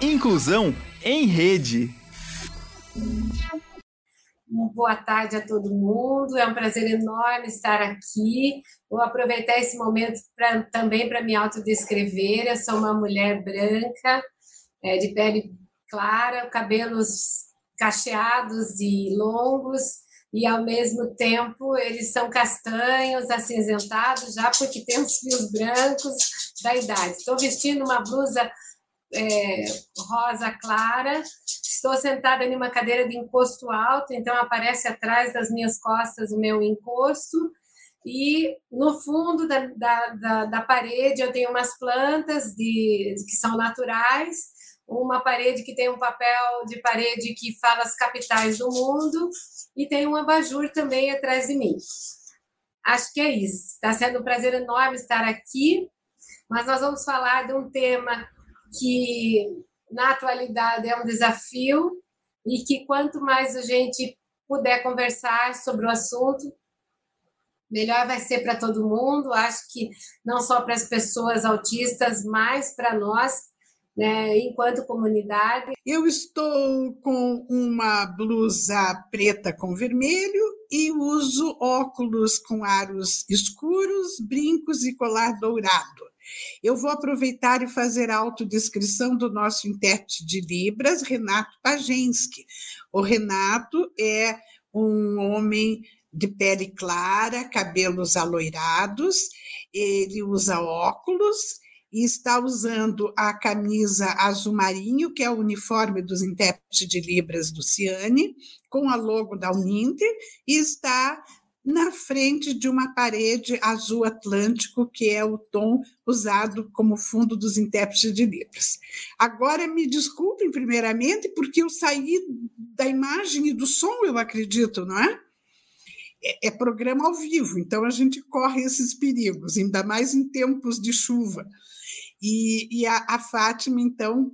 Inclusão em rede. Boa tarde a todo mundo. É um prazer enorme estar aqui. Vou aproveitar esse momento pra, também para me autodescrever. Eu sou uma mulher branca, é, de pele clara, cabelos cacheados e longos, e ao mesmo tempo eles são castanhos, acinzentados, já porque tem os fios brancos da idade. Estou vestindo uma blusa é, rosa clara. Estou sentada em uma cadeira de encosto alto, então aparece atrás das minhas costas o meu encosto. E no fundo da, da, da, da parede eu tenho umas plantas de, que são naturais, uma parede que tem um papel de parede que fala as capitais do mundo, e tem um abajur também atrás de mim. Acho que é isso. Está sendo um prazer enorme estar aqui, mas nós vamos falar de um tema que na atualidade é um desafio e que quanto mais a gente puder conversar sobre o assunto, melhor vai ser para todo mundo. Acho que não só para as pessoas autistas, mas para nós, né, enquanto comunidade. Eu estou com uma blusa preta com vermelho e uso óculos com aros escuros, brincos e colar dourado. Eu vou aproveitar e fazer a autodescrição do nosso intérprete de Libras, Renato Pagensky. O Renato é um homem de pele clara, cabelos aloirados, ele usa óculos e está usando a camisa azul marinho, que é o uniforme dos intérpretes de Libras do Ciane, com a logo da Uninter, e está na frente de uma parede azul atlântico, que é o tom usado como fundo dos intérpretes de Libras. Agora, me desculpem, primeiramente, porque eu saí da imagem e do som, eu acredito, não é? É, é programa ao vivo, então a gente corre esses perigos, ainda mais em tempos de chuva. E, e a, a Fátima, então,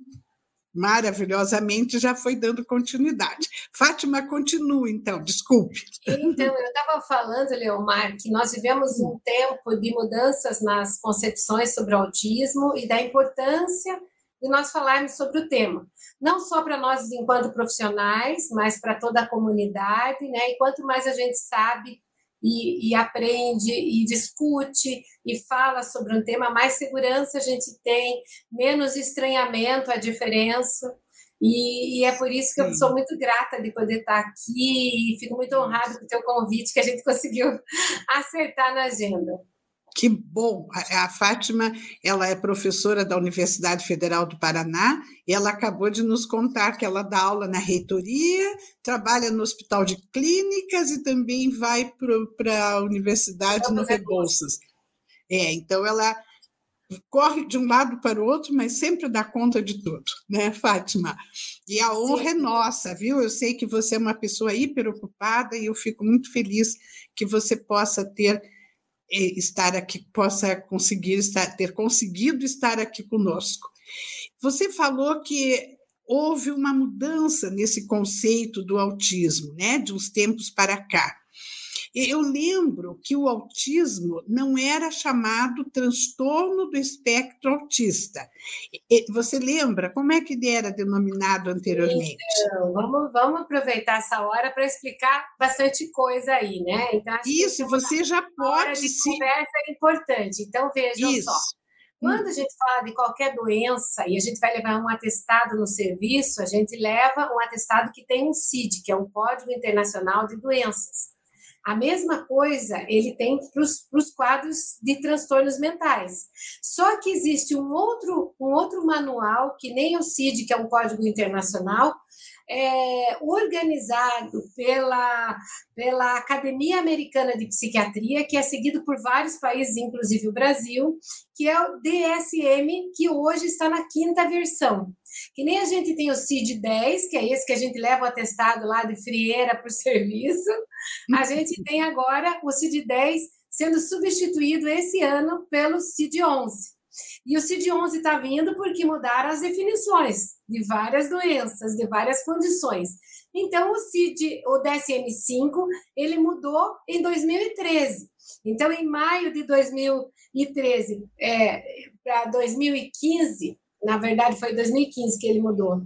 maravilhosamente já foi dando continuidade. Fátima, continua, então, desculpe. Então, eu estava falando, Leomar, que nós vivemos um tempo de mudanças nas concepções sobre o autismo e da importância de nós falarmos sobre o tema. Não só para nós enquanto profissionais, mas para toda a comunidade, né? E quanto mais a gente sabe e, e, aprende e discute e fala sobre um tema, mais segurança a gente tem, menos estranhamento à diferença. E, e é por isso que Sim. eu sou muito grata de poder estar aqui e fico muito honrada com o teu convite que a gente conseguiu acertar na agenda. Que bom! A, Fátima, ela é professora da Universidade Federal do Paraná e ela acabou de nos contar que ela dá aula na reitoria, trabalha no Hospital de Clínicas e também vai para a Universidade no Rebouças. É, então ela corre de um lado para o outro, mas sempre dá conta de tudo, né, Fátima? E a honra Sim. é nossa, viu? Eu sei que você é uma pessoa hiper ocupada e eu fico muito feliz que você possa ter estar aqui, possa conseguir estar, ter conseguido estar aqui conosco. Você falou que houve uma mudança nesse conceito do autismo, né, de uns tempos para cá. Eu lembro que o autismo não era chamado transtorno do espectro autista. Você lembra como é que ele era denominado anteriormente? Então, vamos, vamos aproveitar essa hora para explicar bastante coisa aí, né? Então, Isso, você já pode. De se... conversa é importante. Então, vejam Isso. só. Quando a gente fala de qualquer doença e a gente vai levar um atestado no serviço, a gente leva um atestado que tem um CID, que é um Código Internacional de Doenças. A mesma coisa ele tem para os quadros de transtornos mentais. Só que existe um outro, um outro manual, que nem o CID, que é um código internacional, é, organizado pela, pela Academia Americana de Psiquiatria, que é seguido por vários países, inclusive o Brasil, que é o DSM, que hoje está na quinta versão. Que nem a gente tem o CID-10, que é esse que a gente leva o atestado lá de frieira para o serviço, a gente tem agora o CID-10 sendo substituído esse ano pelo CID-11. E o CID-11 está vindo porque mudaram as definições de várias doenças, de várias condições. Então, o CID, o DSM-5, ele mudou em 2013. Então, em maio de 2013 é, para 2015, na verdade foi 2015 que ele mudou.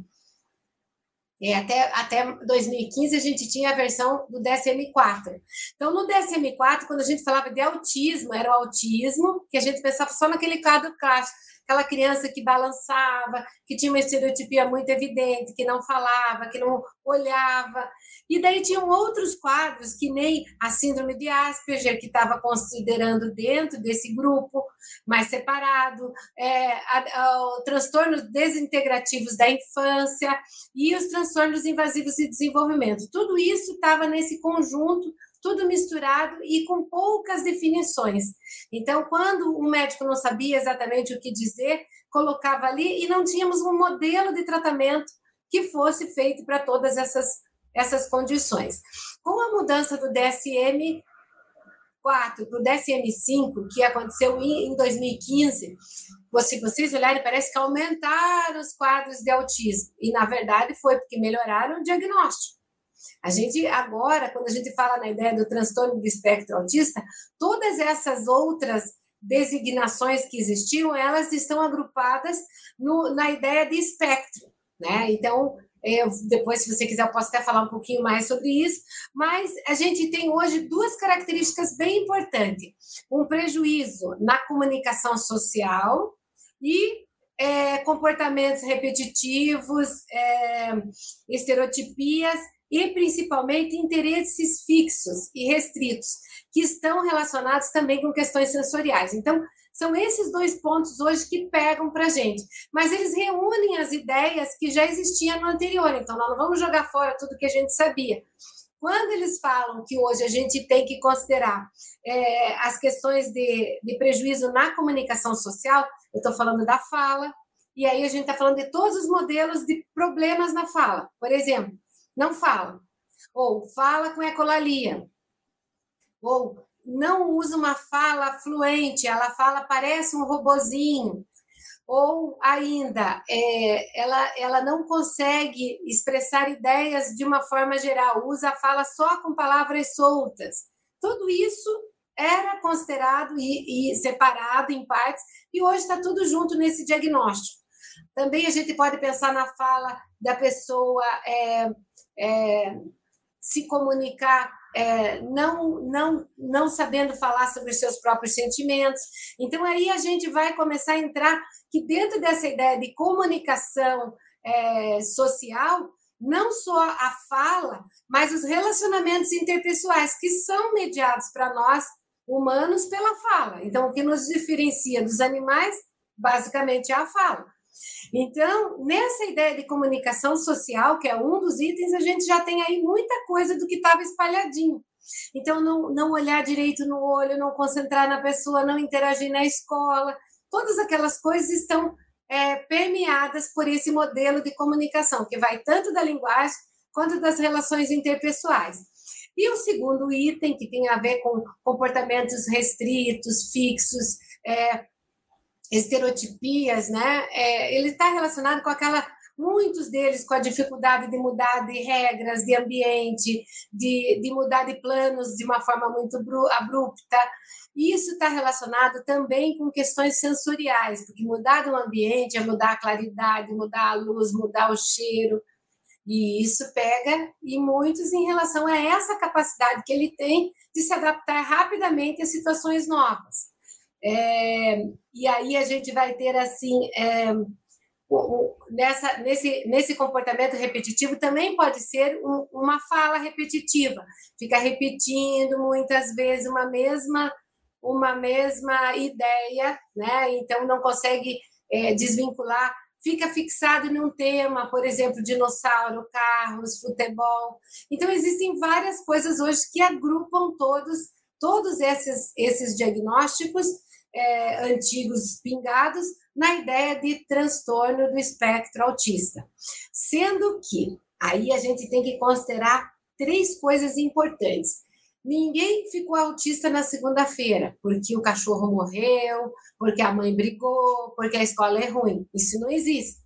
É, até, até 2015 a gente tinha a versão do DSM-4. Então, no DSM-4, quando a gente falava de autismo, era o autismo, que a gente pensava só naquele quadro clássico, aquela criança que balançava, que tinha uma estereotipia muito evidente, que não falava, que não olhava. E daí tinham outros quadros, que nem a síndrome de Asperger, que estava considerando dentro desse grupo, mais separado, é, a, a, transtornos desintegrativos da infância e os transtornos invasivos de desenvolvimento. Tudo isso estava nesse conjunto tudo misturado e com poucas definições. Então, quando o médico não sabia exatamente o que dizer, colocava ali e não tínhamos um modelo de tratamento que fosse feito para todas essas, essas condições. Com a mudança do DSM 4 para o DSM-5, que aconteceu em 2015, se vocês olharem, parece que aumentaram os quadros de autismo. E, na verdade, foi porque melhoraram o diagnóstico. A gente agora, quando a gente fala na ideia do transtorno do espectro autista, todas essas outras designações que existiam, elas estão agrupadas no, na ideia de espectro, né? Então, eu, depois, se você quiser, eu posso até falar um pouquinho mais sobre isso, mas a gente tem hoje duas características bem importantes: um prejuízo na comunicação social e é, comportamentos repetitivos, é, estereotipias e principalmente interesses fixos e restritos, que estão relacionados também com questões sensoriais. Então, são esses dois pontos hoje que pegam para a gente, mas eles reúnem as ideias que já existiam no anterior, então nós não vamos jogar fora tudo que a gente sabia. Quando eles falam que hoje a gente tem que considerar é, as questões de, de prejuízo na comunicação social, eu estou falando da fala, e aí a gente está falando de todos os modelos de problemas na fala. Por exemplo, não fala. Ou fala com ecolalia. Ou não usa uma fala fluente, ela fala parece um robozinho. Ou ainda, é, ela, ela não consegue expressar ideias de uma forma geral, usa a fala só com palavras soltas. Tudo isso era considerado e, e separado em partes, e hoje está tudo junto nesse diagnóstico. Também a gente pode pensar na fala da pessoa é, é, se comunicar é, não, não, não sabendo falar sobre os seus próprios sentimentos. Então, aí a gente vai começar a entrar que dentro dessa ideia de comunicação é, social, não só a fala, mas os relacionamentos interpessoais, que são mediados para nós, humanos, pela fala. Então, o que nos diferencia dos animais, basicamente, é a fala. Então, nessa ideia de comunicação social, que é um dos itens, a gente já tem aí muita coisa do que estava espalhadinho. Então, não, não olhar direito no olho, não concentrar na pessoa, não interagir na escola, todas aquelas coisas estão é, permeadas por esse modelo de comunicação, que vai tanto da linguagem quanto das relações interpessoais. E o segundo item, que tem a ver com comportamentos restritos, fixos, é, estereotipias, né? É, ele está relacionado com aquela muitos deles com a dificuldade de mudar de regras, de ambiente, de, de mudar de planos de uma forma muito abrupta. Isso está relacionado também com questões sensoriais, porque mudar de um ambiente é mudar a claridade, mudar a luz, mudar o cheiro. E isso pega e muitos em relação a essa capacidade que ele tem de se adaptar rapidamente a situações novas. É, e aí a gente vai ter assim é, nessa, nesse, nesse comportamento repetitivo também pode ser um, uma fala repetitiva, fica repetindo muitas vezes uma mesma uma mesma ideia, né? Então não consegue é, desvincular, fica fixado em um tema, por exemplo, dinossauro, carros, futebol. Então existem várias coisas hoje que agrupam todos todos esses esses diagnósticos é, antigos pingados na ideia de transtorno do espectro autista. Sendo que aí a gente tem que considerar três coisas importantes. Ninguém ficou autista na segunda-feira porque o cachorro morreu, porque a mãe brigou, porque a escola é ruim. Isso não existe.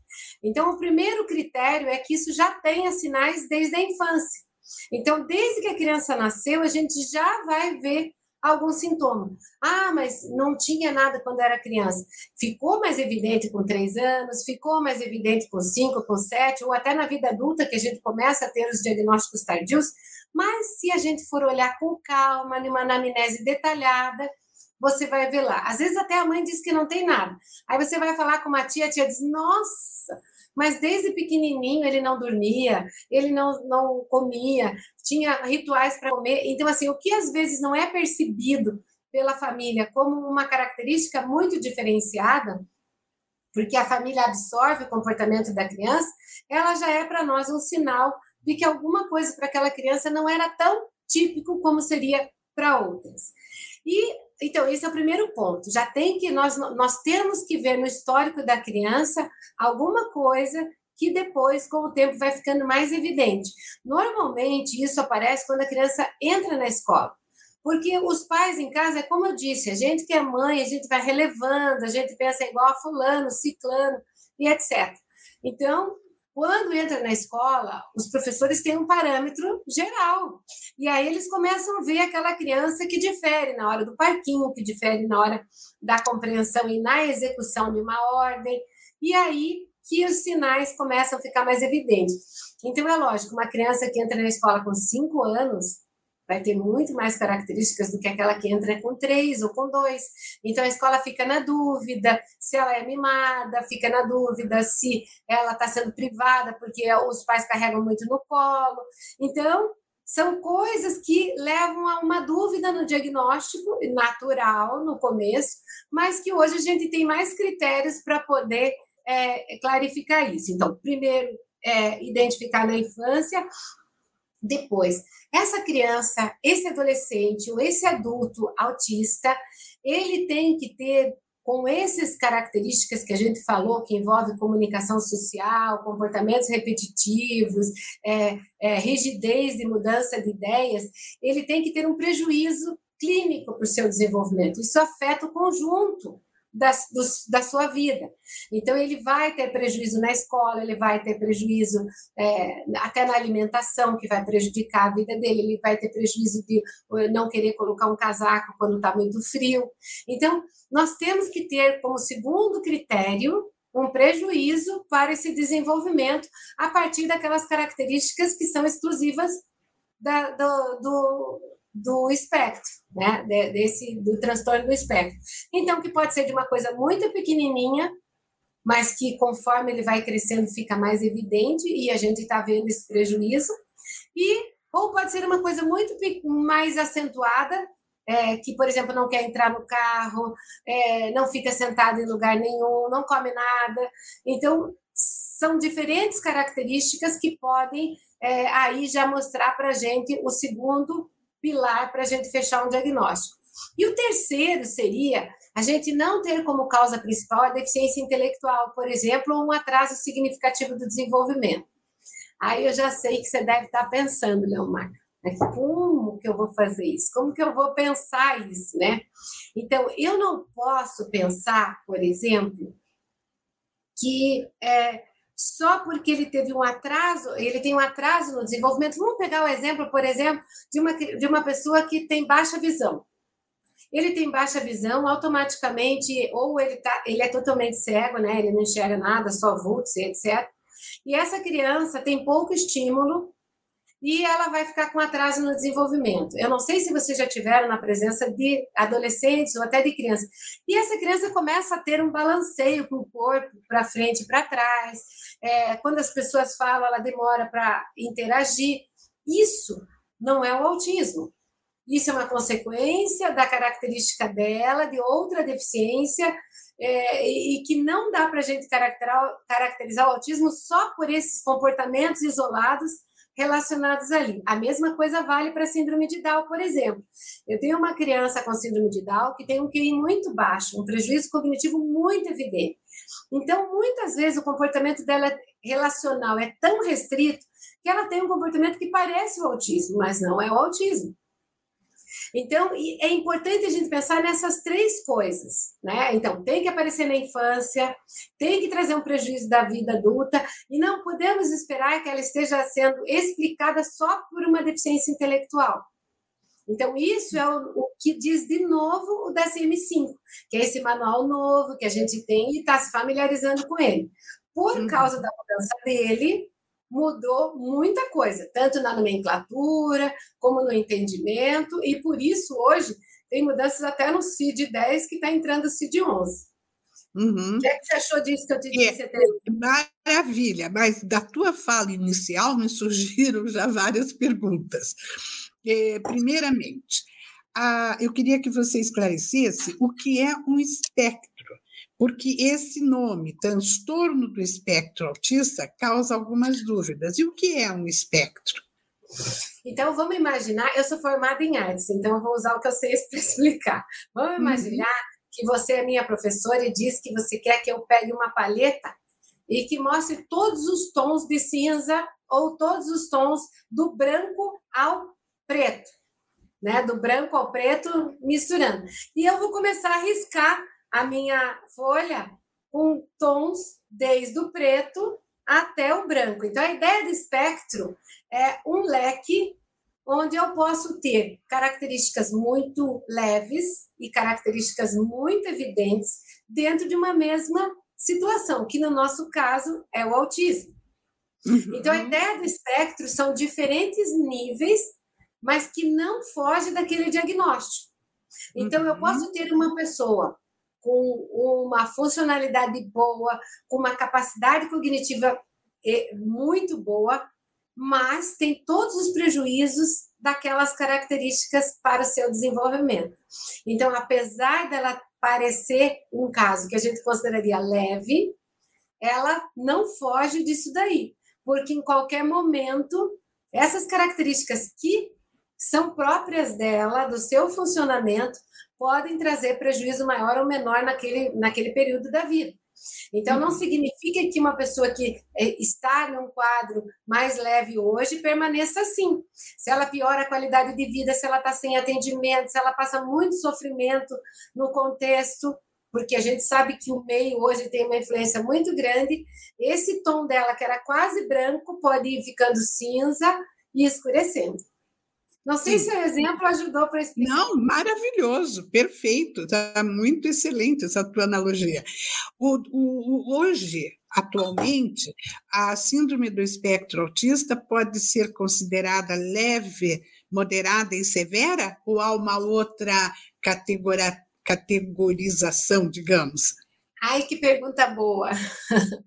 Então, o primeiro critério é que isso já tenha sinais desde a infância. Então, desde que a criança nasceu, a gente já vai ver algum sintoma. Ah, mas não tinha nada quando era criança. Ficou mais evidente com três anos, ficou mais evidente com cinco, com sete, ou até na vida adulta que a gente começa a ter os diagnósticos tardios. Mas se a gente for olhar com calma, numa anamnese detalhada, você vai ver lá. Às vezes até a mãe diz que não tem nada. Aí você vai falar com uma tia, a tia diz: Nossa, mas desde pequenininho ele não dormia, ele não, não comia, tinha rituais para comer. Então, assim, o que às vezes não é percebido pela família como uma característica muito diferenciada, porque a família absorve o comportamento da criança, ela já é para nós um sinal de que alguma coisa para aquela criança não era tão típico como seria para outras. E então, esse é o primeiro ponto. Já tem que nós, nós temos que ver no histórico da criança alguma coisa que depois, com o tempo, vai ficando mais evidente. Normalmente, isso aparece quando a criança entra na escola. Porque os pais em casa, é como eu disse, a gente que é mãe, a gente vai relevando, a gente pensa igual a fulano, ciclano e etc. Então, quando entra na escola, os professores têm um parâmetro geral. E aí eles começam a ver aquela criança que difere na hora do parquinho, que difere na hora da compreensão e na execução de uma ordem. E aí que os sinais começam a ficar mais evidentes. Então, é lógico, uma criança que entra na escola com cinco anos, vai ter muito mais características do que aquela que entra com três ou com dois. Então a escola fica na dúvida se ela é mimada, fica na dúvida se ela está sendo privada porque os pais carregam muito no colo. Então são coisas que levam a uma dúvida no diagnóstico natural no começo, mas que hoje a gente tem mais critérios para poder é, clarificar isso. Então, primeiro, é, identificar na infância depois, essa criança, esse adolescente ou esse adulto autista, ele tem que ter com essas características que a gente falou, que envolve comunicação social, comportamentos repetitivos, é, é, rigidez de mudança de ideias, ele tem que ter um prejuízo clínico para o seu desenvolvimento. Isso afeta o conjunto da, do, da sua vida. Então, ele vai ter prejuízo na escola, ele vai ter prejuízo é, até na alimentação, que vai prejudicar a vida dele, ele vai ter prejuízo de não querer colocar um casaco quando está muito frio. Então, nós temos que ter como segundo critério um prejuízo para esse desenvolvimento a partir daquelas características que são exclusivas da, do, do do espectro, né? Desse, do transtorno do espectro. Então, que pode ser de uma coisa muito pequenininha, mas que conforme ele vai crescendo fica mais evidente e a gente está vendo esse prejuízo. E ou pode ser uma coisa muito mais acentuada, é, que, por exemplo, não quer entrar no carro, é, não fica sentado em lugar nenhum, não come nada. Então, são diferentes características que podem é, aí já mostrar para a gente o segundo pilar para a gente fechar um diagnóstico. E o terceiro seria a gente não ter como causa principal a deficiência intelectual, por exemplo, ou um atraso significativo do desenvolvimento. Aí eu já sei que você deve estar pensando, Leomar, né? como que eu vou fazer isso? Como que eu vou pensar isso, né? Então, eu não posso pensar, por exemplo, que é, só porque ele teve um atraso, ele tem um atraso no desenvolvimento. Vamos pegar o exemplo, por exemplo, de uma, de uma pessoa que tem baixa visão. Ele tem baixa visão, automaticamente, ou ele, tá, ele é totalmente cego, né? ele não enxerga nada, só vultos, etc. E essa criança tem pouco estímulo e ela vai ficar com atraso no desenvolvimento. Eu não sei se vocês já tiveram na presença de adolescentes ou até de crianças. E essa criança começa a ter um balanceio com o corpo para frente e para trás. É, quando as pessoas falam, ela demora para interagir. Isso não é o autismo. Isso é uma consequência da característica dela, de outra deficiência, é, e que não dá para a gente caracterizar, o autismo só por esses comportamentos isolados relacionados ali. A mesma coisa vale para a síndrome de Down, por exemplo. Eu tenho uma criança com síndrome de Down que tem um QI muito baixo, um prejuízo cognitivo muito evidente. Então, muitas vezes o comportamento dela relacional é tão restrito que ela tem um comportamento que parece o autismo, mas não é o autismo. Então, é importante a gente pensar nessas três coisas, né? Então, tem que aparecer na infância, tem que trazer um prejuízo da vida adulta, e não podemos esperar que ela esteja sendo explicada só por uma deficiência intelectual. Então, isso é o, o que diz de novo o DSM-5, que é esse manual novo que a gente tem e está se familiarizando com ele. Por uhum. causa da mudança dele, mudou muita coisa, tanto na nomenclatura, como no entendimento, e por isso hoje tem mudanças até no CID 10, que está entrando o CID 11. Uhum. O que, é que, você achou disso que eu te disse? É, maravilha, mas da tua fala inicial me surgiram já várias perguntas. É, primeiramente, a, eu queria que você esclarecesse o que é um espectro, porque esse nome, transtorno do espectro autista, causa algumas dúvidas. E o que é um espectro? Então, vamos imaginar, eu sou formada em artes, então eu vou usar o que eu sei para explicar. Vamos uhum. imaginar uhum que você é minha professora e diz que você quer que eu pegue uma palheta e que mostre todos os tons de cinza ou todos os tons do branco ao preto, né? Do branco ao preto misturando. E eu vou começar a riscar a minha folha com tons desde o preto até o branco. Então a ideia do espectro é um leque onde eu posso ter características muito leves e características muito evidentes dentro de uma mesma situação, que no nosso caso é o autismo. Uhum. Então, a ideia do espectro são diferentes níveis, mas que não foge daquele diagnóstico. Então, uhum. eu posso ter uma pessoa com uma funcionalidade boa, com uma capacidade cognitiva eh, muito boa, mas tem todos os prejuízos daquelas características para o seu desenvolvimento. Então, apesar dela parecer um caso que a gente consideraria leve, ela não foge disso daí, porque em qualquer momento essas características que são próprias dela, do seu funcionamento, podem trazer prejuízo maior ou menor naquele, naquele período da vida. Então, não uhum. significa que uma pessoa que eh, está num quadro mais leve hoje permaneça assim. Se ela piora a qualidade de vida, se ela está sem atendimento, se ela passa muito sofrimento no contexto, porque a gente sabe que o meio hoje tem uma influência muito grande, esse tom dela, que era quase branco, pode ir ficando cinza e escurecendo. Não sei Sim. se o exemplo ajudou para explicar. Não, maravilhoso, perfeito, está muito excelente essa tua analogia. O, o, hoje, atualmente, a síndrome do espectro autista pode ser considerada leve, moderada e severa, ou há uma outra categorização, digamos? Ai, que pergunta boa!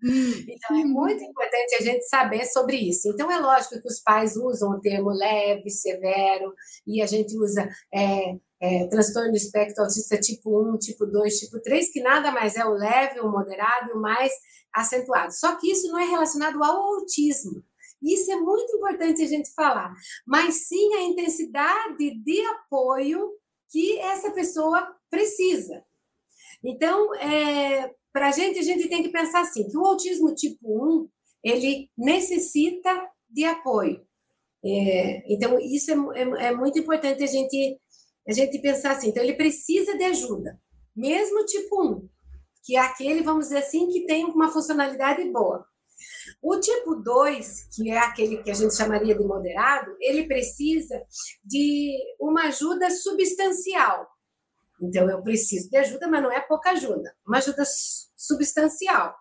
Hum, então, é muito importante a gente saber sobre isso. Então, é lógico que os pais usam o termo leve, severo, e a gente usa é, é, transtorno do espectro autista tipo 1, tipo 2, tipo 3, que nada mais é o leve, o moderado e o mais acentuado. Só que isso não é relacionado ao autismo. Isso é muito importante a gente falar, mas sim a intensidade de apoio que essa pessoa precisa. Então, é, para a gente, a gente tem que pensar assim, que o autismo tipo 1, ele necessita de apoio. É, então, isso é, é, é, muito importante a gente, a gente pensar assim. Então, ele precisa de ajuda, mesmo tipo 1, que é aquele, vamos dizer assim, que tem uma funcionalidade boa. O tipo 2, que é aquele que a gente chamaria de moderado, ele precisa de uma ajuda substancial. Então, eu preciso de ajuda, mas não é pouca ajuda, uma ajuda substancial.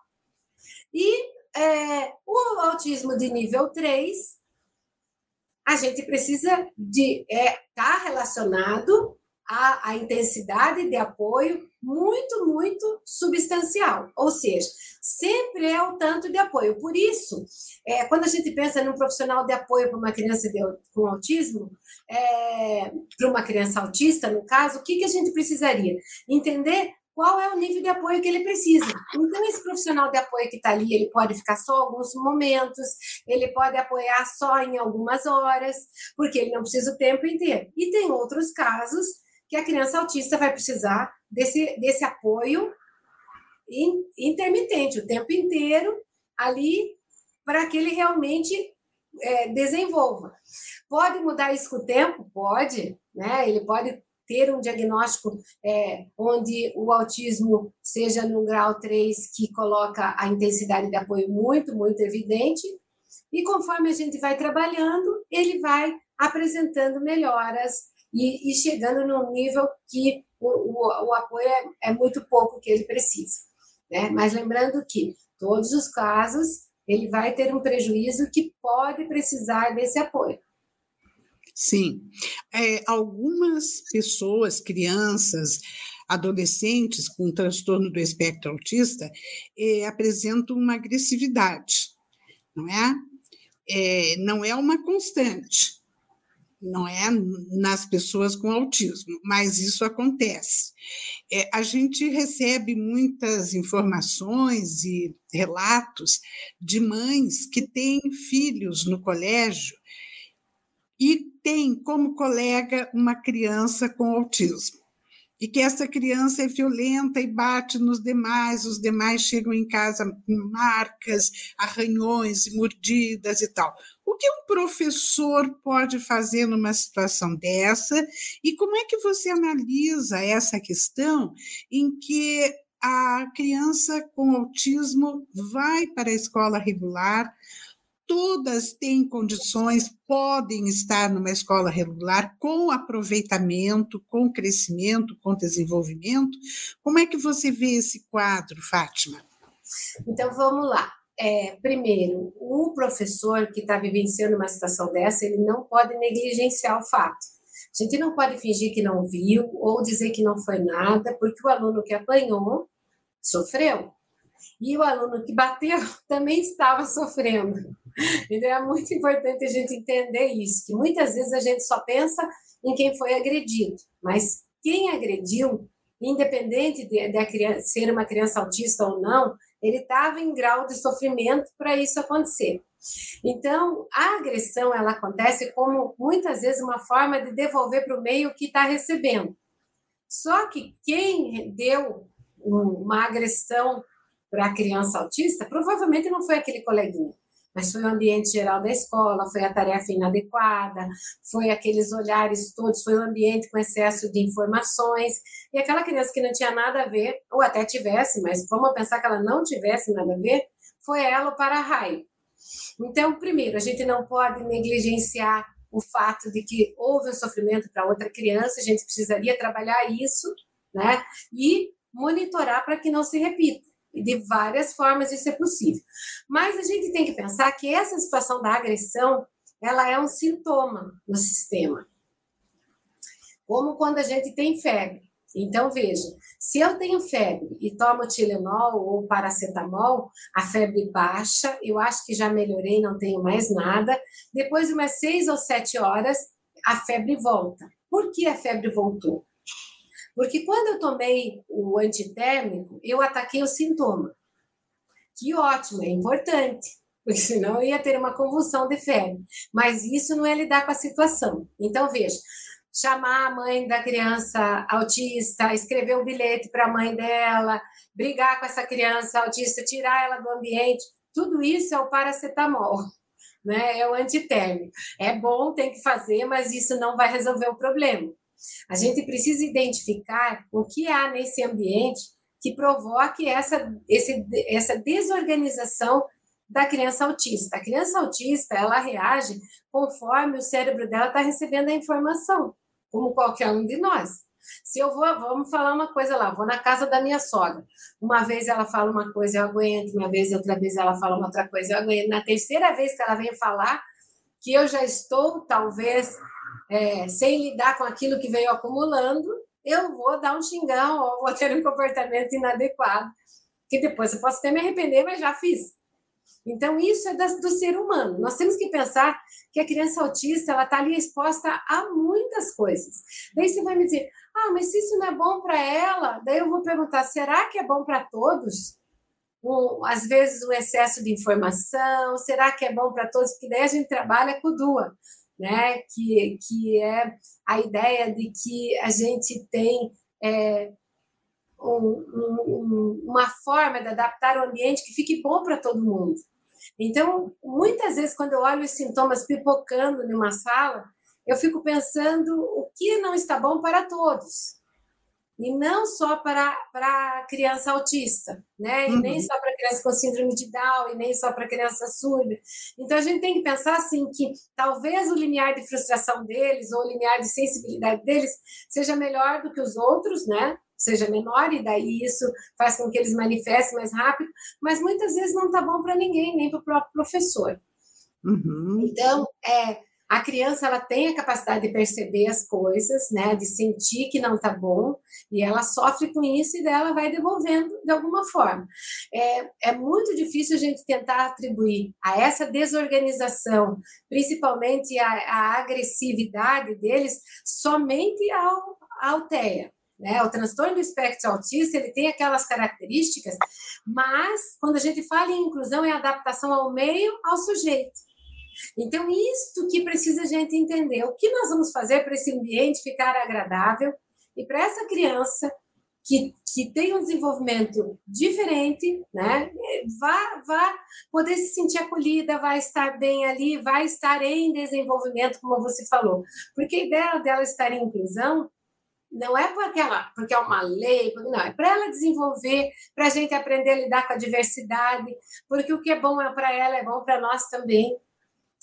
E é, o autismo de nível 3, a gente precisa de estar é, tá relacionado à, à intensidade de apoio muito, muito substancial. Ou seja, sempre é o tanto de apoio. Por isso, é, quando a gente pensa num profissional de apoio para uma criança de, com autismo, é, para uma criança autista, no caso, o que, que a gente precisaria? Entender qual é o nível de apoio que ele precisa. Então, esse profissional de apoio que está ali, ele pode ficar só alguns momentos, ele pode apoiar só em algumas horas, porque ele não precisa o tempo inteiro. E tem outros casos que a criança autista vai precisar desse, desse apoio intermitente, o tempo inteiro ali, para que ele realmente é, desenvolva. Pode mudar isso com o tempo? Pode, né? Ele pode ter um diagnóstico é, onde o autismo seja no grau 3, que coloca a intensidade de apoio muito, muito evidente, e conforme a gente vai trabalhando, ele vai apresentando melhoras e, e chegando num nível que o, o, o apoio é, é, muito pouco que ele precisa. Né? Mas lembrando que todos os casos ele vai ter um prejuízo que pode precisar desse apoio. Sim. É, algumas pessoas, crianças, adolescentes com transtorno do espectro autista é, apresentam uma agressividade, não é? é? Não é uma constante, não é nas pessoas com autismo, mas isso acontece. É, a gente recebe muitas informações e relatos de mães que têm filhos no colégio e tem como colega uma criança com autismo. E que essa criança é violenta e bate nos demais, os demais chegam em casa com marcas, arranhões, mordidas e tal. O que um professor pode fazer numa situação dessa? E como é que você analisa essa questão em que a criança com autismo vai para a escola regular, todas têm condições, podem estar numa escola regular com aproveitamento, com crescimento, com desenvolvimento. Como é que você vê esse quadro, Fátima? Então vamos lá. É, primeiro, o professor que está vivenciando uma situação dessa, ele não pode negligenciar o fato. A gente não pode fingir que não viu ou dizer que não foi nada, porque o aluno que apanhou sofreu. E o aluno que bateu também estava sofrendo. Então é muito importante a gente entender isso, que muitas vezes a gente só pensa em quem foi agredido, mas quem agrediu, independente de, de criança, ser uma criança autista ou não, ele estava em grau de sofrimento para isso acontecer. Então, a agressão ela acontece como muitas vezes uma forma de devolver para o meio que está recebendo. Só que quem deu uma agressão para a criança autista provavelmente não foi aquele coleguinha mas foi o ambiente geral da escola, foi a tarefa inadequada, foi aqueles olhares todos, foi o ambiente com excesso de informações, e aquela criança que não tinha nada a ver, ou até tivesse, mas vamos pensar que ela não tivesse nada a ver, foi ela o para-raio. Então, primeiro, a gente não pode negligenciar o fato de que houve um sofrimento para outra criança, a gente precisaria trabalhar isso, né, e monitorar para que não se repita. E de várias formas isso é possível. Mas a gente tem que pensar que essa situação da agressão, ela é um sintoma no sistema. Como quando a gente tem febre. Então, veja, se eu tenho febre e tomo Tilenol ou paracetamol, a febre baixa, eu acho que já melhorei, não tenho mais nada. Depois de umas seis ou sete horas, a febre volta. Por que a febre voltou? Porque quando eu tomei o antitérmico, eu ataquei o sintoma. Que ótimo, é importante, porque senão eu ia ter uma convulsão de febre. Mas isso não é lidar com a situação. Então, veja, chamar a mãe da criança autista, escrever um bilhete para a mãe dela, brigar com essa criança autista, tirar ela do ambiente, tudo isso é o paracetamol. Né? É o antitérmico. É bom, tem que fazer, mas isso não vai resolver o problema. A gente precisa identificar o que há nesse ambiente que provoque essa, esse, essa desorganização da criança autista. A criança autista, ela reage conforme o cérebro dela está recebendo a informação, como qualquer um de nós. Se eu vou, vamos falar uma coisa lá, vou na casa da minha sogra. Uma vez ela fala uma coisa, eu aguento, uma vez, outra vez ela fala uma outra coisa, eu aguento. Na terceira vez que ela vem falar, que eu já estou, talvez, é, sem lidar com aquilo que veio acumulando, eu vou dar um xingão ou vou ter um comportamento inadequado, que depois eu posso até me arrepender, mas já fiz. Então, isso é do ser humano. Nós temos que pensar que a criança autista ela está ali exposta a muitas coisas. Daí você vai me dizer, ah, mas se isso não é bom para ela, daí eu vou perguntar, será que é bom para todos? Um, às vezes o excesso de informação, será que é bom para todos? Porque daí a gente trabalha com duas né? que, que é a ideia de que a gente tem é, um, um, uma forma de adaptar o ambiente que fique bom para todo mundo. Então, muitas vezes, quando eu olho os sintomas pipocando numa sala, eu fico pensando o que não está bom para todos. E não só para, para criança autista, né? E uhum. nem só para criança com síndrome de Down, e nem só para criança surda. Então a gente tem que pensar assim que talvez o limiar de frustração deles ou o limiar de sensibilidade deles seja melhor do que os outros, né? Seja menor, e daí isso faz com que eles manifestem mais rápido, mas muitas vezes não está bom para ninguém, nem para o próprio professor. Uhum. Então, é, a criança ela tem a capacidade de perceber as coisas, né, de sentir que não está bom, e ela sofre com isso e dela vai devolvendo de alguma forma. É, é muito difícil a gente tentar atribuir a essa desorganização, principalmente a, a agressividade deles, somente ao, TEA. Né? O transtorno do espectro autista ele tem aquelas características, mas quando a gente fala em inclusão é adaptação ao meio, ao sujeito. Então, isto que precisa a gente entender. O que nós vamos fazer para esse ambiente ficar agradável e para essa criança que, que tem um desenvolvimento diferente, né, vá, vá poder se sentir acolhida, vai estar bem ali, vai estar em desenvolvimento, como você falou. Porque a ideia dela estar em inclusão não é porque, ela, porque é uma lei, não, é para ela desenvolver, para a gente aprender a lidar com a diversidade, porque o que é bom é para ela é bom para nós também.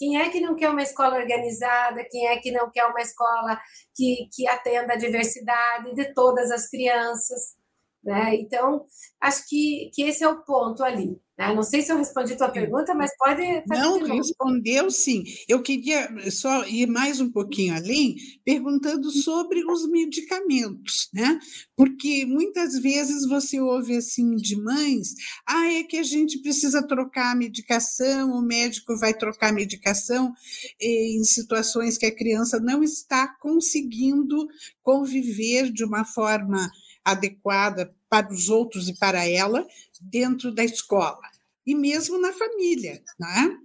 Quem é que não quer uma escola organizada? Quem é que não quer uma escola que, que atenda a diversidade de todas as crianças? Né? Então, acho que, que esse é o ponto ali. Né? Não sei se eu respondi a tua pergunta, mas pode fazer. Não, respondeu sim. Eu queria só ir mais um pouquinho além, perguntando sobre os medicamentos, né? Porque muitas vezes você ouve assim de mães: ah, é que a gente precisa trocar a medicação, o médico vai trocar a medicação eh, em situações que a criança não está conseguindo conviver de uma forma adequada para os outros e para ela dentro da escola e mesmo na família, né?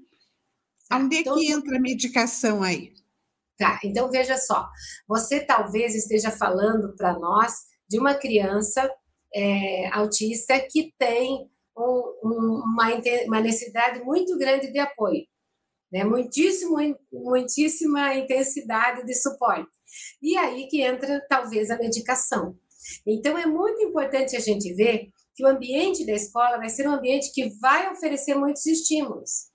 Onde é então, que entra a medicação aí? Tá, então veja só, você talvez esteja falando para nós de uma criança é, autista que tem um, um, uma, uma necessidade muito grande de apoio, né? Muitíssimo, muitíssima intensidade de suporte. E aí que entra talvez a medicação. Então, é muito importante a gente ver que o ambiente da escola vai ser um ambiente que vai oferecer muitos estímulos.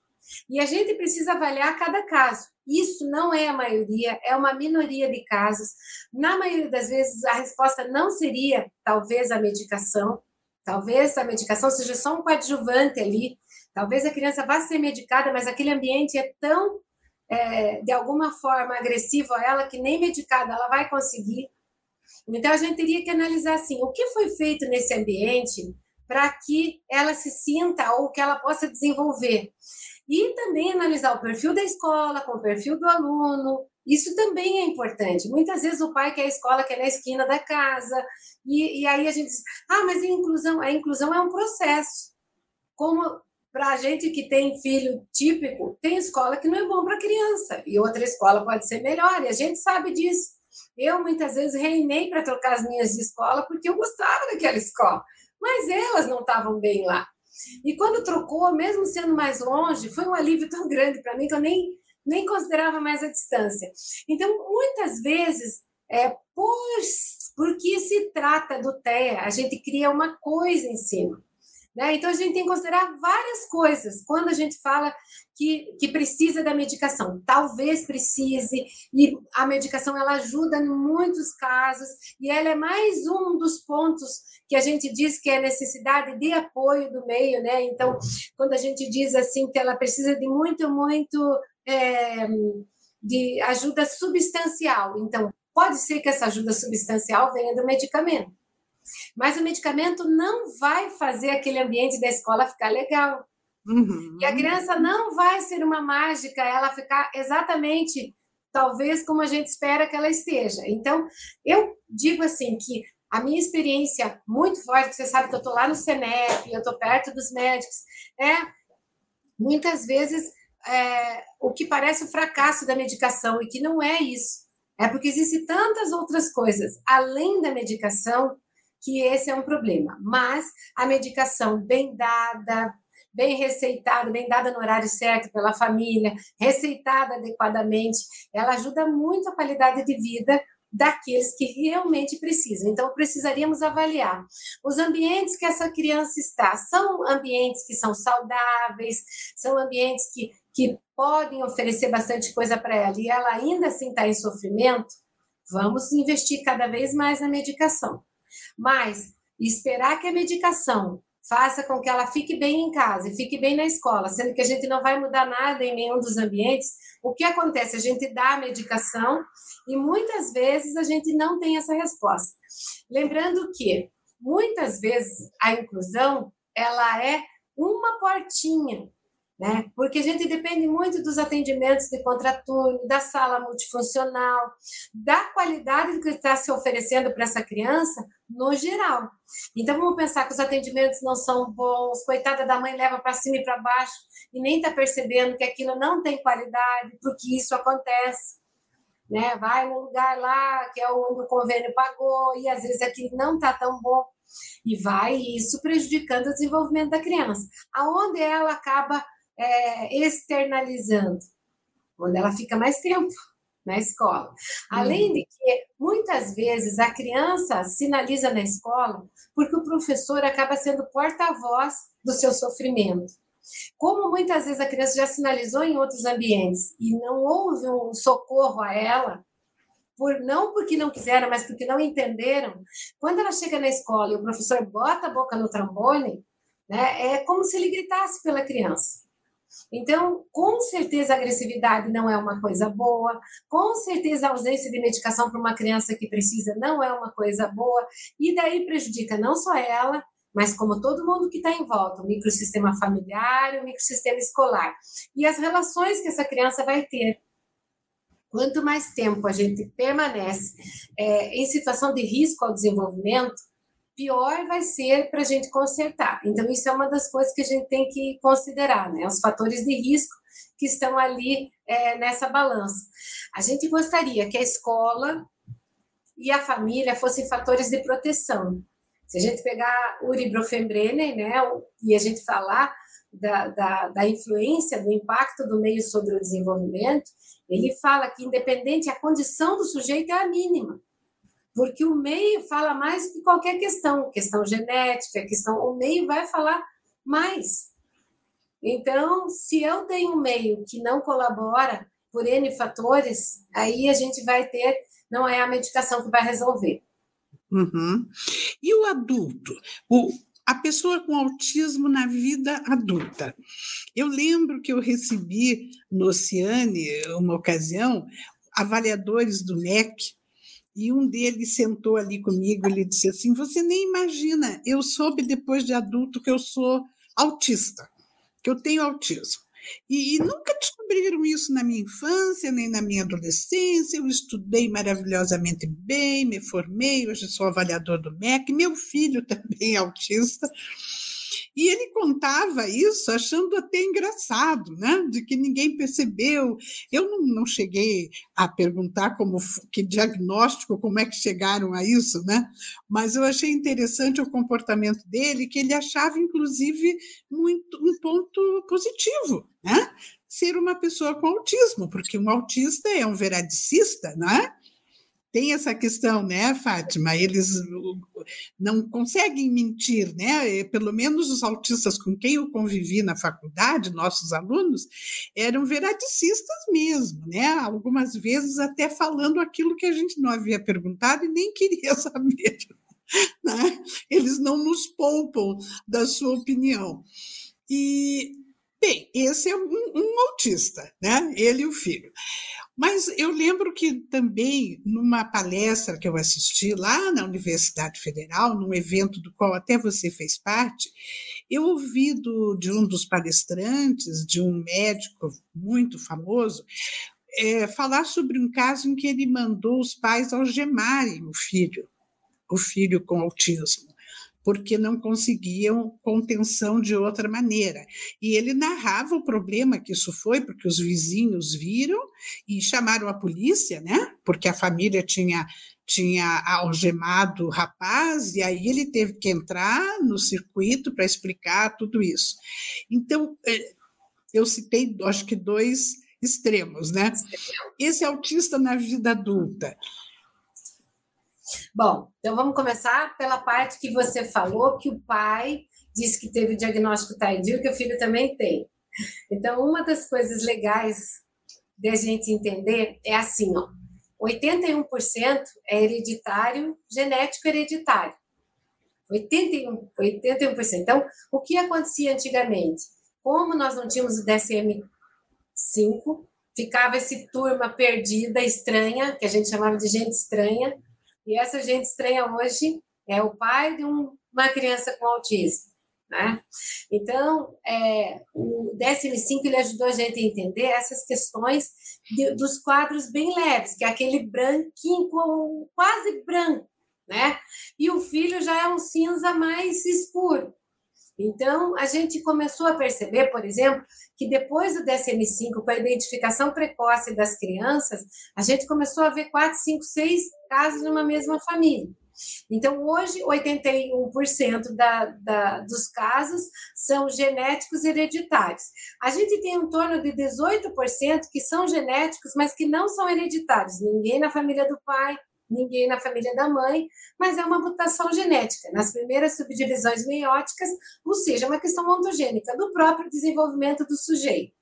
E a gente precisa avaliar cada caso. Isso não é a maioria, é uma minoria de casos. Na maioria das vezes, a resposta não seria, talvez, a medicação. Talvez a medicação seja só um coadjuvante ali. Talvez a criança vá ser medicada, mas aquele ambiente é tão, é, de alguma forma, agressivo a ela que nem medicada ela vai conseguir. Então, a gente teria que analisar assim, o que foi feito nesse ambiente para que ela se sinta ou que ela possa desenvolver. E também analisar o perfil da escola com o perfil do aluno. Isso também é importante. Muitas vezes o pai quer a escola que é na esquina da casa, e, e aí a gente diz: ah, mas a inclusão, a inclusão é um processo. Como para a gente que tem filho típico, tem escola que não é bom para criança, e outra escola pode ser melhor, e a gente sabe disso. Eu muitas vezes reinei para trocar as minhas de escola porque eu gostava daquela escola, mas elas não estavam bem lá. E quando trocou, mesmo sendo mais longe, foi um alívio tão grande para mim que eu nem, nem considerava mais a distância. Então, muitas vezes, é, por, porque se trata do TEA, a gente cria uma coisa em cima. Né? Então, a gente tem que considerar várias coisas quando a gente fala que, que precisa da medicação. Talvez precise, e a medicação ela ajuda em muitos casos, e ela é mais um dos pontos que a gente diz que é necessidade de apoio do meio. Né? Então, quando a gente diz assim que ela precisa de muito, muito é, de ajuda substancial. Então, pode ser que essa ajuda substancial venha do medicamento. Mas o medicamento não vai fazer aquele ambiente da escola ficar legal. Uhum. E a criança não vai ser uma mágica, ela ficar exatamente, talvez, como a gente espera que ela esteja. Então, eu digo assim que a minha experiência muito forte, você sabe que eu estou lá no CENEP, eu estou perto dos médicos, é muitas vezes é, o que parece o fracasso da medicação e que não é isso. É porque existem tantas outras coisas além da medicação que esse é um problema. Mas a medicação bem dada, bem receitada, bem dada no horário certo pela família, receitada adequadamente, ela ajuda muito a qualidade de vida daqueles que realmente precisam. Então, precisaríamos avaliar os ambientes que essa criança está. São ambientes que são saudáveis, são ambientes que, que podem oferecer bastante coisa para ela e ela ainda assim está em sofrimento. Vamos investir cada vez mais na medicação. Mas esperar que a medicação faça com que ela fique bem em casa e fique bem na escola, sendo que a gente não vai mudar nada em nenhum dos ambientes, o que acontece? A gente dá a medicação e muitas vezes a gente não tem essa resposta. Lembrando que muitas vezes a inclusão ela é uma portinha né? Porque a gente depende muito dos atendimentos de contraturno, da sala multifuncional, da qualidade que está se oferecendo para essa criança no geral. Então vamos pensar que os atendimentos não são bons, coitada da mãe leva para cima e para baixo e nem está percebendo que aquilo não tem qualidade, porque isso acontece. Né? Vai no lugar lá que é onde o convênio pagou e às vezes aquilo não está tão bom e vai isso prejudicando o desenvolvimento da criança. Aonde ela acaba é, externalizando, onde ela fica mais tempo na escola. Além uhum. de que, muitas vezes, a criança sinaliza na escola porque o professor acaba sendo porta-voz do seu sofrimento. Como muitas vezes a criança já sinalizou em outros ambientes e não houve um socorro a ela, por não porque não quiseram, mas porque não entenderam, quando ela chega na escola e o professor bota a boca no trombone, né, é como se ele gritasse pela criança. Então, com certeza agressividade não é uma coisa boa, com certeza a ausência de medicação para uma criança que precisa não é uma coisa boa, e daí prejudica não só ela, mas como todo mundo que está em volta, o microsistema familiar, o microsistema escolar, e as relações que essa criança vai ter. Quanto mais tempo a gente permanece é, em situação de risco ao desenvolvimento, pior vai ser para a gente consertar. Então, isso é uma das coisas que a gente tem que considerar, né? Os fatores de risco que estão ali é, nessa balança. A gente gostaria que a escola e a família fossem fatores de proteção. Se a gente pegar Uri Brofembrennen, né, e a gente falar da, da, da influência, do impacto do meio sobre o desenvolvimento, ele fala que, independente, a condição do sujeito é a mínima porque o meio fala mais que qualquer questão, questão genética, questão, o meio vai falar mais. Então, se eu tenho um meio que não colabora por N fatores, aí a gente vai ter, não é a medicação que vai resolver. Uhum. E o adulto? O, a pessoa com autismo na vida adulta. Eu lembro que eu recebi no Oceane, uma ocasião, avaliadores do MEC, e um deles sentou ali comigo, ele disse assim: Você nem imagina, eu soube depois de adulto que eu sou autista, que eu tenho autismo. E, e, nunca descobriram isso na minha infância, nem na minha adolescência. Eu estudei maravilhosamente bem, me formei, hoje sou avaliador do MEC. Meu filho também é autista. E ele contava isso achando até engraçado, né? De que ninguém percebeu. Eu não, não cheguei a perguntar como que diagnóstico, como é que chegaram a isso, né? Mas eu achei interessante o comportamento dele, que ele achava, inclusive, muito um ponto positivo, né? Ser uma pessoa com autismo, porque um autista é um veradicista, né? Tem essa questão, né, Fátima? Eles não conseguem mentir, né? Pelo menos os autistas com quem eu convivi na faculdade, nossos alunos, eram veradicistas mesmo, né? Algumas vezes até falando aquilo que a gente não havia perguntado e nem queria saber. Né? Eles não nos poupam da sua opinião. E, bem, esse é um, um autista, né? Ele e o filho. Mas eu lembro que também, numa palestra que eu assisti lá na Universidade Federal, num evento do qual até você fez parte, eu ouvi do, de um dos palestrantes, de um médico muito famoso, é, falar sobre um caso em que ele mandou os pais algemarem o filho, o filho com autismo porque não conseguiam contenção de outra maneira. E ele narrava o problema que isso foi, porque os vizinhos viram e chamaram a polícia, né? Porque a família tinha tinha algemado o rapaz, e aí ele teve que entrar no circuito para explicar tudo isso. Então, é, eu citei, acho que dois extremos, né? Esse autista na vida adulta Bom, então vamos começar pela parte que você falou que o pai disse que teve o diagnóstico tardio, que o filho também tem. Então, uma das coisas legais de a gente entender é assim, ó, 81% é hereditário, genético hereditário. 81%, 81%. Então, o que acontecia antigamente? Como nós não tínhamos o DSM-5, ficava esse turma perdida, estranha, que a gente chamava de gente estranha, e essa gente estranha hoje é o pai de um, uma criança com autismo. Né? Então, é, o DSM-5 ele ajudou a gente a entender essas questões de, dos quadros bem leves, que é aquele branquinho, quase branco, né? E o filho já é um cinza mais escuro. Então, a gente começou a perceber, por exemplo, que depois do DSM-5, com a identificação precoce das crianças, a gente começou a ver quatro, cinco, seis casos numa mesma família. Então, hoje, 81% da, da, dos casos são genéticos hereditários. A gente tem em torno de 18% que são genéticos, mas que não são hereditários. Ninguém na família do pai, ninguém na família da mãe, mas é uma mutação genética, nas primeiras subdivisões meióticas, ou seja, uma questão ontogênica do próprio desenvolvimento do sujeito.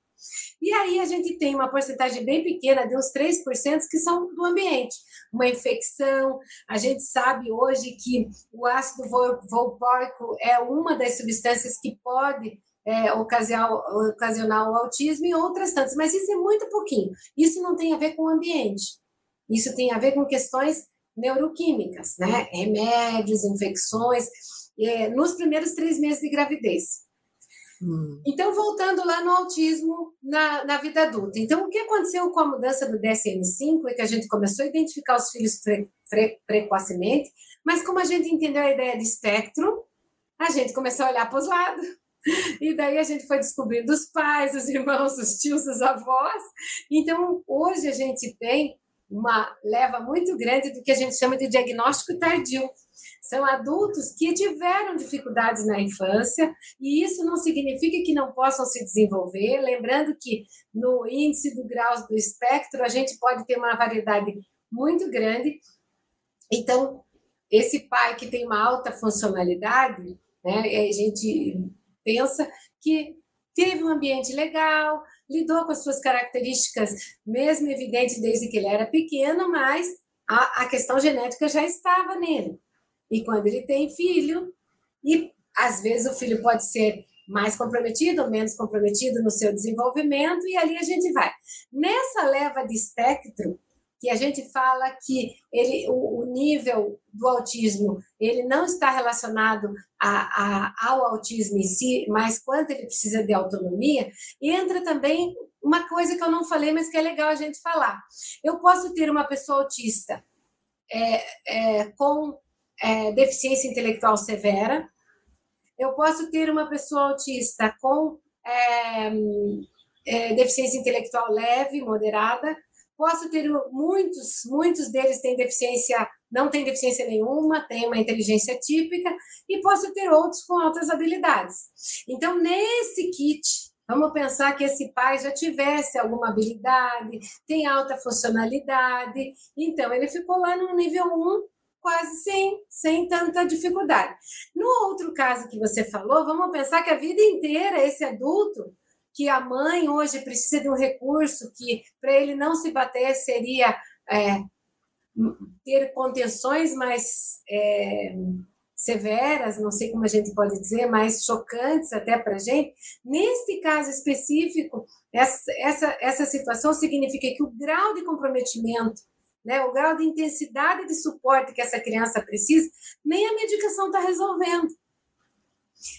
E aí a gente tem uma porcentagem bem pequena, de uns 3%, que são do ambiente. Uma infecção, a gente sabe hoje que o ácido valproico é uma das substâncias que pode é, ocasionar, ocasionar o autismo e outras tantas, mas isso é muito pouquinho. Isso não tem a ver com o ambiente. Isso tem a ver com questões neuroquímicas, né? Remédios, infecções, é, nos primeiros três meses de gravidez. Hum. Então, voltando lá no autismo na, na vida adulta. Então, o que aconteceu com a mudança do DSM-5 é que a gente começou a identificar os filhos pre, pre, precocemente, mas como a gente entendeu a ideia de espectro, a gente começou a olhar para os lados. E daí a gente foi descobrindo os pais, os irmãos, os tios, os avós. Então, hoje a gente tem uma leva muito grande do que a gente chama de diagnóstico tardio, são adultos que tiveram dificuldades na infância, e isso não significa que não possam se desenvolver. Lembrando que no índice do grau do espectro, a gente pode ter uma variedade muito grande. Então, esse pai que tem uma alta funcionalidade, né, a gente pensa que teve um ambiente legal, lidou com as suas características, mesmo evidentes desde que ele era pequeno, mas a, a questão genética já estava nele. E quando ele tem filho, e às vezes o filho pode ser mais comprometido ou menos comprometido no seu desenvolvimento, e ali a gente vai. Nessa leva de espectro, que a gente fala que ele, o, o nível do autismo ele não está relacionado a, a, ao autismo em si, mas quanto ele precisa de autonomia, entra também uma coisa que eu não falei, mas que é legal a gente falar. Eu posso ter uma pessoa autista é, é, com é, deficiência intelectual severa. Eu posso ter uma pessoa autista com é, é, deficiência intelectual leve, moderada. Posso ter muitos, muitos deles têm deficiência, não têm deficiência nenhuma, têm uma inteligência típica, e posso ter outros com altas habilidades. Então, nesse kit, Vamos pensar que esse pai já tivesse alguma habilidade, tem alta funcionalidade, então ele ficou lá no nível 1 quase sem, sem tanta dificuldade. No outro caso que você falou, vamos pensar que a vida inteira esse adulto, que a mãe hoje precisa de um recurso que para ele não se bater seria é, ter contenções mais é, severas, não sei como a gente pode dizer, mais chocantes até para a gente. Neste caso específico, essa, essa, essa situação significa que o grau de comprometimento né, o grau de intensidade de suporte que essa criança precisa, nem a medicação está resolvendo.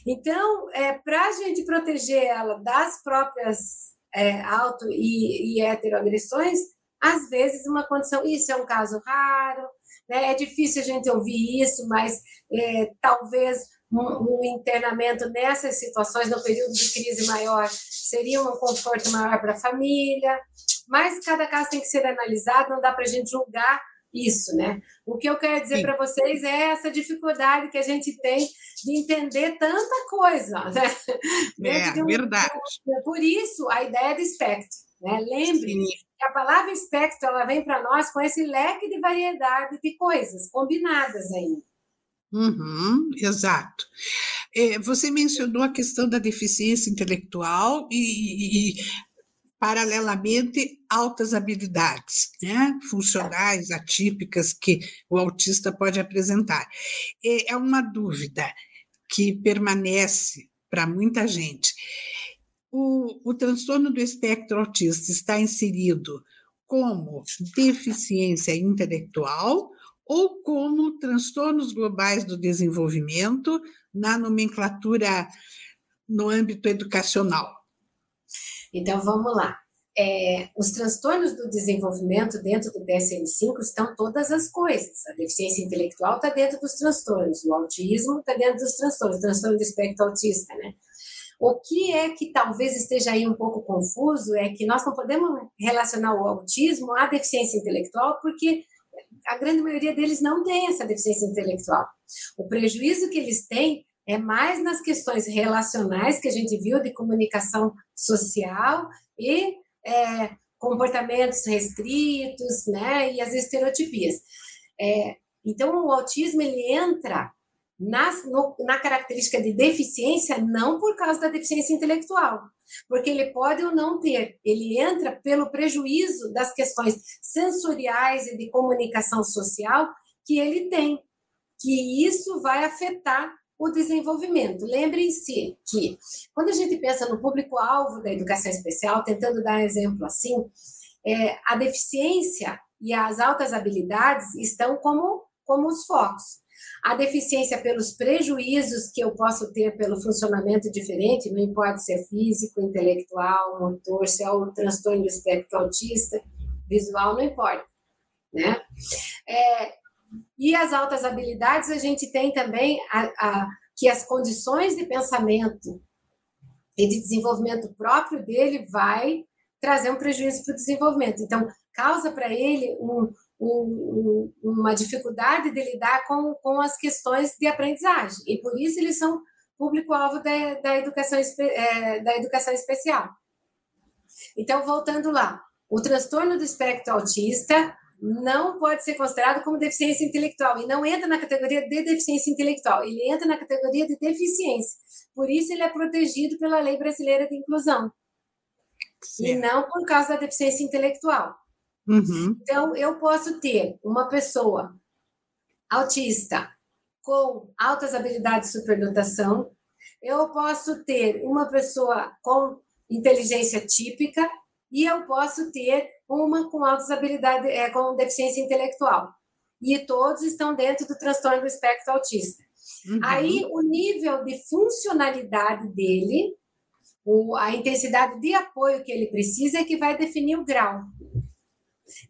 Então, é, para a gente proteger ela das próprias é, auto e, e heteroagressões, às vezes uma condição, isso é um caso raro, né, é difícil a gente ouvir isso, mas é, talvez um, um, internamento nessas situações, no período de crise maior, seria um conforto maior para a família, mas cada caso tem que ser analisado, não dá para a gente julgar isso, né? O que eu quero dizer para vocês é essa dificuldade que a gente tem de entender tanta coisa, né? É, um... verdade. Por isso, a ideia do espectro, né? Lembre, Sim. a palavra espectro ela vem para nós com esse leque de variedade de coisas combinadas ainda. Uhum, exato. É, você mencionou a questão da deficiência intelectual e, e, paralelamente, altas habilidades né, funcionais, atípicas que o autista pode apresentar. É, uma dúvida que permanece para muita gente. O, o transtorno do espectro autista está inserido como deficiência intelectual ou como transtornos globais do desenvolvimento na nomenclatura no âmbito educacional. Então, vamos lá. É, os transtornos do desenvolvimento dentro do DSM-5 estão todas as coisas. A deficiência intelectual está dentro dos transtornos, o autismo está dentro dos transtornos, o transtorno do espectro autista, né? O que é que talvez esteja aí um pouco confuso é que nós não podemos relacionar o autismo à deficiência intelectual, porque a grande maioria deles não tem essa deficiência intelectual. O prejuízo que eles têm é mais nas questões relacionais que a gente viu de comunicação social e é, comportamentos restritos, né, e as estereotipias. É, então, o autismo ele entra na, no, na característica de deficiência não por causa da deficiência intelectual, porque ele pode ou não ter, ele entra pelo prejuízo das questões sensoriais e de comunicação social que ele tem, que isso vai afetar o desenvolvimento. Lembrem-se que, quando a gente pensa no público-alvo da educação especial, tentando dar um exemplo assim, é, a deficiência e as altas habilidades estão como, como os focos a deficiência pelos prejuízos que eu posso ter pelo funcionamento diferente, não importa se é físico, intelectual, motor, se é o transtorno do espectro autista, visual, não importa, né? É, e as altas habilidades, a gente tem também a, a, que as condições de pensamento e de desenvolvimento próprio dele vai trazer um prejuízo para o desenvolvimento. Então, causa para ele um, um, uma dificuldade de lidar com, com as questões de aprendizagem. E por isso eles são público-alvo da, da, educação, é, da educação especial. Então, voltando lá, o transtorno do espectro autista não pode ser considerado como deficiência intelectual e não entra na categoria de deficiência intelectual, ele entra na categoria de deficiência. Por isso, ele é protegido pela Lei Brasileira de Inclusão. Certo. E não por causa da deficiência intelectual. Uhum. Então, eu posso ter uma pessoa autista com altas habilidades de superdotação, eu posso ter uma pessoa com inteligência típica e eu posso ter uma com altas habilidades, é, com deficiência intelectual. E todos estão dentro do transtorno do espectro autista. Uhum. Aí, o nível de funcionalidade dele, o, a intensidade de apoio que ele precisa é que vai definir o grau.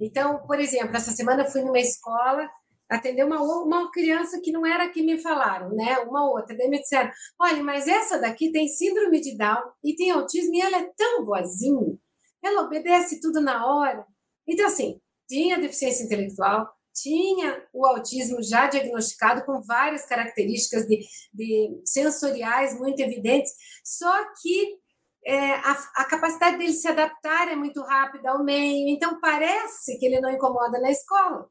Então, por exemplo, essa semana eu fui numa escola atender uma, uma criança que não era que me falaram, né? Uma outra. Daí me disseram: olha, mas essa daqui tem síndrome de Down e tem autismo e ela é tão boazinha, ela obedece tudo na hora. Então, assim, tinha deficiência intelectual, tinha o autismo já diagnosticado com várias características de, de sensoriais muito evidentes, só que é, a, a, capacidade dele se adaptar é muito rápida ao meio, então parece que ele não incomoda na escola.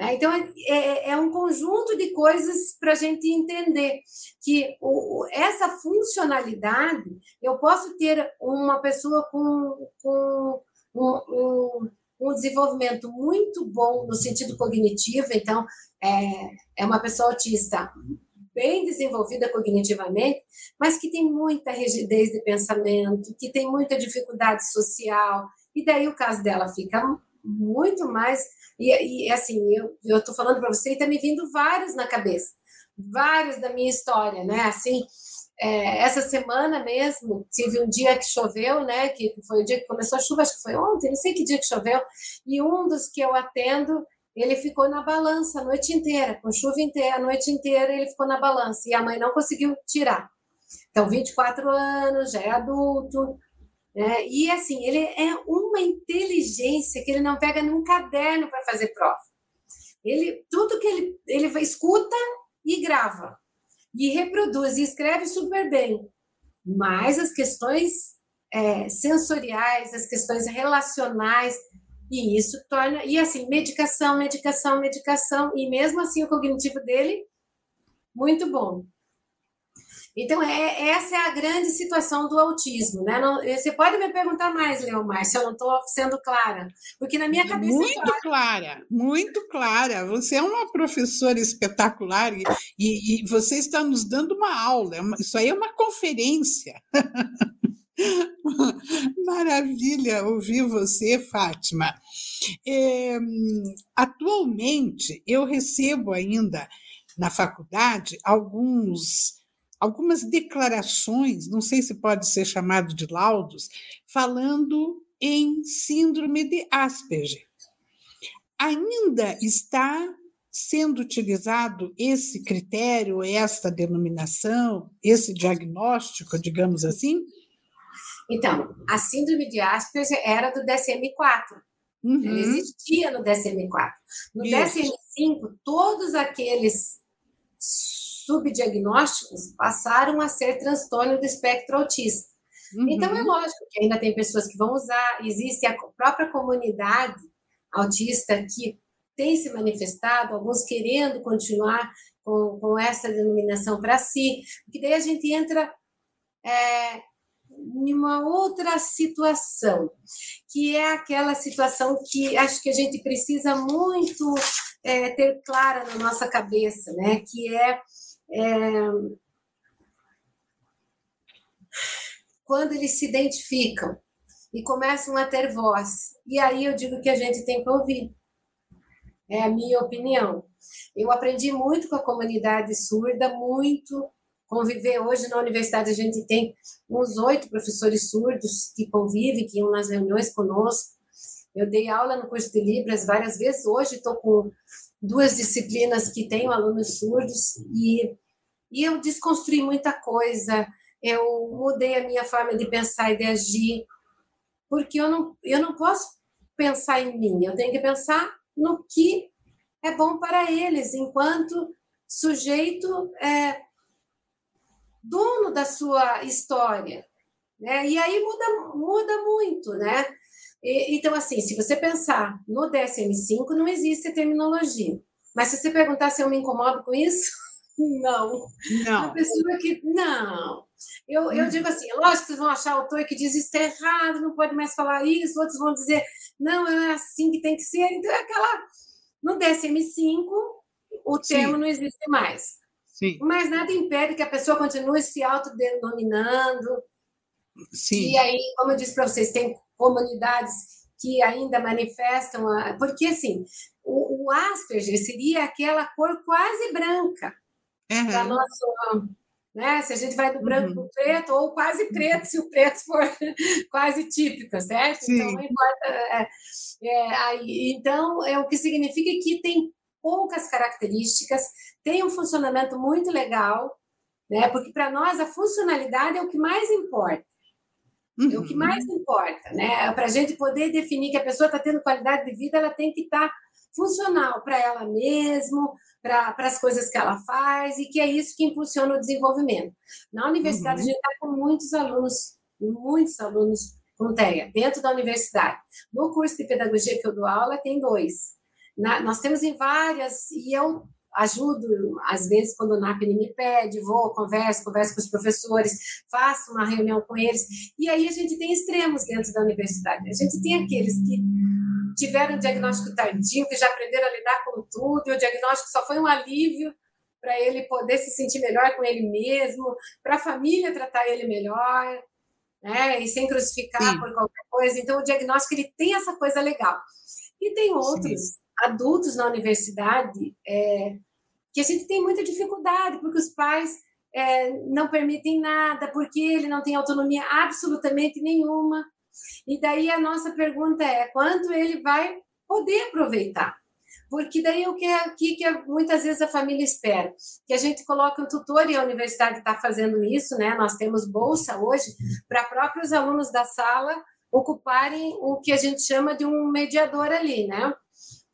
É, então, é, é, é, um conjunto de coisas para a gente entender que o, essa funcionalidade, eu posso ter uma pessoa com, com um, um, um, desenvolvimento muito bom no sentido cognitivo, então, é, é uma pessoa autista bem desenvolvida cognitivamente, mas que tem muita rigidez de pensamento, que tem muita dificuldade social, e daí o caso dela fica muito mais. E, e assim, eu estou falando para você e está me vindo vários na cabeça, vários da minha história, né? Assim, é, essa semana mesmo, tive um dia que choveu, né? Que foi o dia que começou a chuva, acho que foi ontem, não sei que dia que choveu, e um dos que eu atendo ele ficou na balança a noite inteira, com chuva inteira, a noite inteira ele ficou na balança e a mãe não conseguiu tirar. Então, 24 anos, já é adulto, né? E assim, ele é uma inteligência que ele não pega num caderno para fazer prova. Ele, tudo que ele, ele escuta e grava, e reproduz e escreve super bem. Mas as questões é, sensoriais, as questões relacionais, e isso torna. E assim, medicação, medicação, medicação, e mesmo assim o cognitivo dele, muito bom. Então, é, essa é a grande situação do autismo, né? Não, você pode me perguntar mais, Leomar, se eu não estou sendo clara, porque na minha cabeça. É muito é clara, muito clara. Você é uma professora espetacular e, e, e você está nos dando uma aula. É isso aí é uma conferência. Maravilha ouvir você, Fátima. É, atualmente, eu recebo ainda na faculdade alguns algumas declarações, não sei se pode ser chamado de laudos, falando em síndrome de Asperger. Ainda está sendo utilizado esse critério, esta denominação, esse diagnóstico, digamos assim? Então, a síndrome de Asperger era do DSM-4. Uhum. Ela existia no DSM-4. No DSM-5, todos aqueles subdiagnósticos passaram a ser transtorno do espectro autista. Uhum. Então, é lógico que ainda tem pessoas que vão usar, existe a própria comunidade autista que tem se manifestado, alguns querendo continuar com, com essa denominação para si, porque daí a gente entra é, em uma outra situação, que é aquela situação que acho que a gente precisa muito é, ter clara na nossa cabeça, né? Que é é, quando eles se identificam e começam a ter voz. E aí eu digo que a gente tem que ouvir. É a minha opinião. Eu aprendi muito com a comunidade surda, muito conviver. Hoje na universidade a gente tem uns oito professores surdos que convivem, que iam nas reuniões conosco. Eu dei aula no curso de Libras várias vezes. Hoje estou com duas disciplinas que tenho alunos surdos e, e eu desconstruí muita coisa, eu mudei a minha forma de pensar e de agir, porque eu não, eu não posso pensar em mim, eu tenho que pensar no que é bom para eles, enquanto sujeito é, dono da sua história. Né? E aí muda, muda muito, né? E, então, assim, se você pensar no DSM-5, não existe terminologia. Mas se você perguntar se eu me incomodo com isso, não. Não. Uma pessoa que. Não. Eu, eu hum. digo assim, lógico que vocês vão achar autor que diz isso está errado, não pode mais falar isso, outros vão dizer, não, é assim que tem que ser. Então, é aquela. No DSM-5, o termo Sim. não existe mais. Sim. Mas nada impede que a pessoa continue se autodenominando. Sim. E aí, como eu disse para vocês, tem comunidades que ainda manifestam, a... porque assim, o, o Asperger seria aquela cor quase branca uhum. nossa, né? Se a gente vai do branco uhum. para o preto, ou quase preto, se o preto for quase típico, certo? Sim. Então, não importa. É, é, aí, então, é o que significa que tem poucas características, tem um funcionamento muito legal, né? Porque para nós a funcionalidade é o que mais importa. Uhum. É o que uhum. mais importa, né? Para a gente poder definir que a pessoa está tendo qualidade de vida, ela tem que estar tá funcional para ela mesmo, para as coisas que ela faz, e que é isso que impulsiona o desenvolvimento. Na universidade, uhum. a gente está com muitos alunos, muitos alunos com TEA, dentro da universidade. No curso de pedagogia que eu dou aula, tem dois. Na, nós temos em várias, e eu ajudo, às vezes, quando o NAPNI me pede, vou, converso, converso com os professores, faço uma reunião com eles, e aí a gente tem extremos dentro da universidade. A gente tem aqueles que tiveram um diagnóstico tardio, que já aprenderam a lidar com tudo, e o diagnóstico só foi um alívio para ele poder se sentir melhor com ele mesmo, para a família tratar ele melhor, né, e sem crucificar Sim. por qualquer coisa. Então, o diagnóstico ele tem essa coisa legal. E tem outros Sim adultos na universidade é, que a gente tem muita dificuldade, porque os pais é, não permitem nada, porque ele não tem autonomia absolutamente nenhuma. E daí a nossa pergunta é: quanto ele vai poder aproveitar? Porque daí o que é aqui que muitas vezes a família espera? Que a gente coloque um tutor e a universidade está fazendo isso, né? Nós temos bolsa hoje para próprios alunos da sala ocuparem o que a gente chama de um mediador ali, né?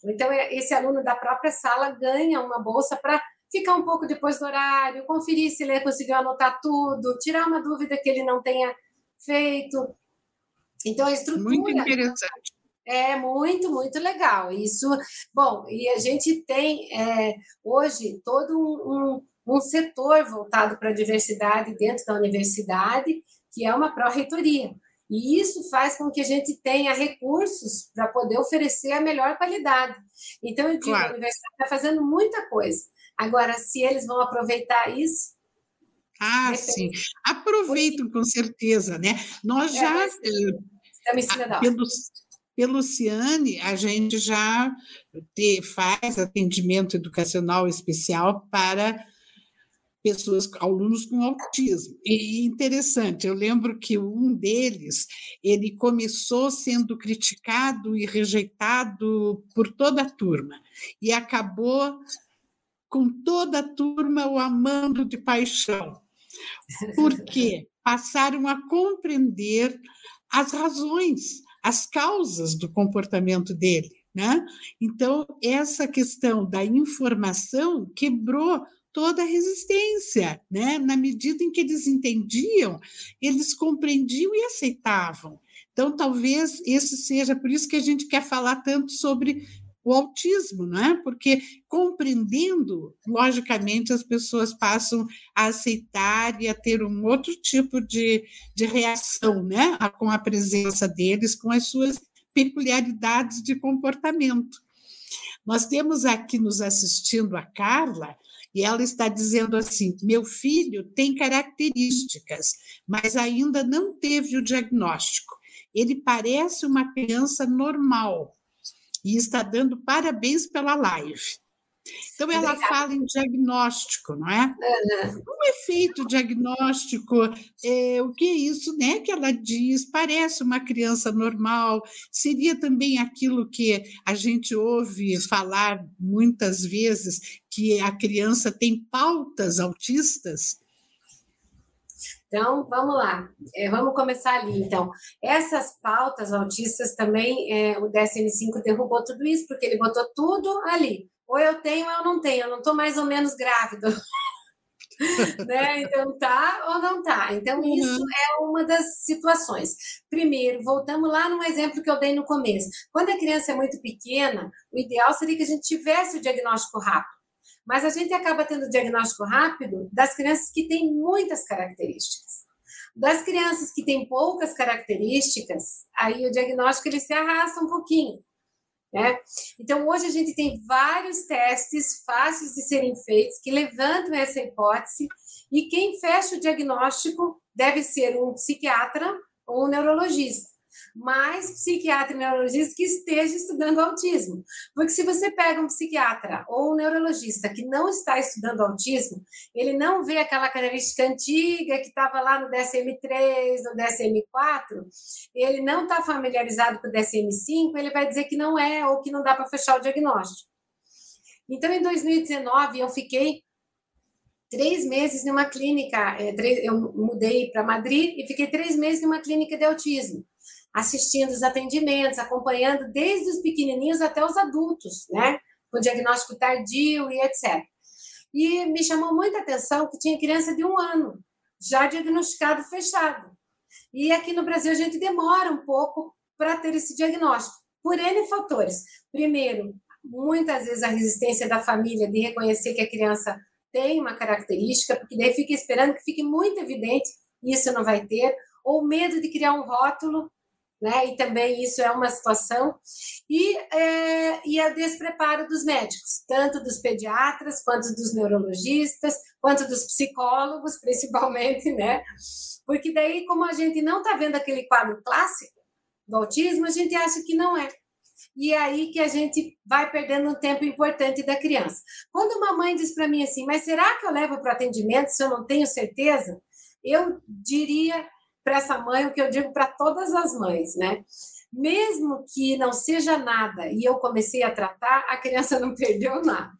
Então, é, esse aluno da própria sala ganha uma bolsa para ficar um pouco depois do horário, conferir se ele conseguiu anotar tudo, tirar uma dúvida que ele não tenha feito. Então, a estrutura. Muito interessante. É muito, muito legal. Isso, bom, e a gente tem é, hoje todo um, um, um setor voltado para a diversidade dentro da universidade, que é uma pró-reitoria. E isso faz com que a gente tenha recursos para poder oferecer a melhor qualidade. Então, eu digo, claro. a universidade está fazendo muita coisa. Agora, se eles vão aproveitar isso. Ah, sim. Aproveitam, com certeza, né? Nós é, já. Mas, eh, pelo, pelo Ciane, a gente já te, faz atendimento educacional especial para pessoas, alunos com autismo. E interessante, eu lembro que um deles, ele começou sendo criticado e rejeitado por toda a turma e acabou com toda a turma o amando de paixão. Porque passaram a compreender as razões, as causas do comportamento dele. Né? Então, essa questão da informação quebrou toda a resistência, né? Na medida em que eles entendiam, eles compreendiam e aceitavam. Então, talvez esse seja por isso que a gente quer falar tanto sobre o autismo, não é? Porque compreendendo, logicamente, as pessoas passam a aceitar e a ter um outro tipo de, de reação, né? Com a presença deles, com as suas peculiaridades de comportamento. Nós temos aqui nos assistindo a Carla, e ela está dizendo assim: meu filho tem características, mas ainda não teve o diagnóstico. Ele parece uma criança normal e está dando parabéns pela live. Então, ela Obrigada. fala em diagnóstico, não é? Uhum. Um efeito diagnóstico, é, o que é isso né, que ela diz? Parece uma criança normal, seria também aquilo que a gente ouve falar muitas vezes, que a criança tem pautas autistas? Então, vamos lá, é, vamos começar ali. Então, essas pautas autistas também, é, o DSM-5 derrubou tudo isso, porque ele botou tudo ali ou eu tenho ou eu não tenho, eu não estou mais ou menos grávida. né? Então tá ou não tá. Então uhum. isso é uma das situações. Primeiro, voltamos lá no exemplo que eu dei no começo. Quando a criança é muito pequena, o ideal seria que a gente tivesse o diagnóstico rápido. Mas a gente acaba tendo diagnóstico rápido das crianças que têm muitas características. Das crianças que têm poucas características, aí o diagnóstico ele se arrasta um pouquinho. Né? Então, hoje a gente tem vários testes fáceis de serem feitos que levantam essa hipótese, e quem fecha o diagnóstico deve ser um psiquiatra ou um neurologista mais psiquiatra e neurologista que esteja estudando autismo. Porque se você pega um psiquiatra ou um neurologista que não está estudando autismo, ele não vê aquela característica antiga que estava lá no DSM-3, no DSM-4, ele não está familiarizado com o DSM-5, ele vai dizer que não é ou que não dá para fechar o diagnóstico. Então, em 2019, eu fiquei três meses numa clínica, é, eu mudei para Madrid e fiquei três meses numa clínica de autismo assistindo os atendimentos, acompanhando desde os pequenininhos até os adultos, né? Com diagnóstico tardio e etc. E me chamou muita atenção que tinha criança de um ano, já diagnosticado fechado. E aqui no Brasil a gente demora um pouco para ter esse diagnóstico, por N fatores. Primeiro, muitas vezes a resistência da família de reconhecer que a criança tem uma característica, porque daí fica esperando que fique muito evidente, isso não vai ter, ou medo de criar um rótulo né? E também isso é uma situação. E, é, e o despreparo dos médicos, tanto dos pediatras, quanto dos neurologistas, quanto dos psicólogos, principalmente, né? Porque daí, como a gente não está vendo aquele quadro clássico do autismo, a gente acha que não é. E é aí que a gente vai perdendo um tempo importante da criança. Quando uma mãe diz para mim assim, mas será que eu levo para atendimento se eu não tenho certeza? Eu diria para essa mãe o que eu digo para todas as mães, né? Mesmo que não seja nada e eu comecei a tratar, a criança não perdeu nada.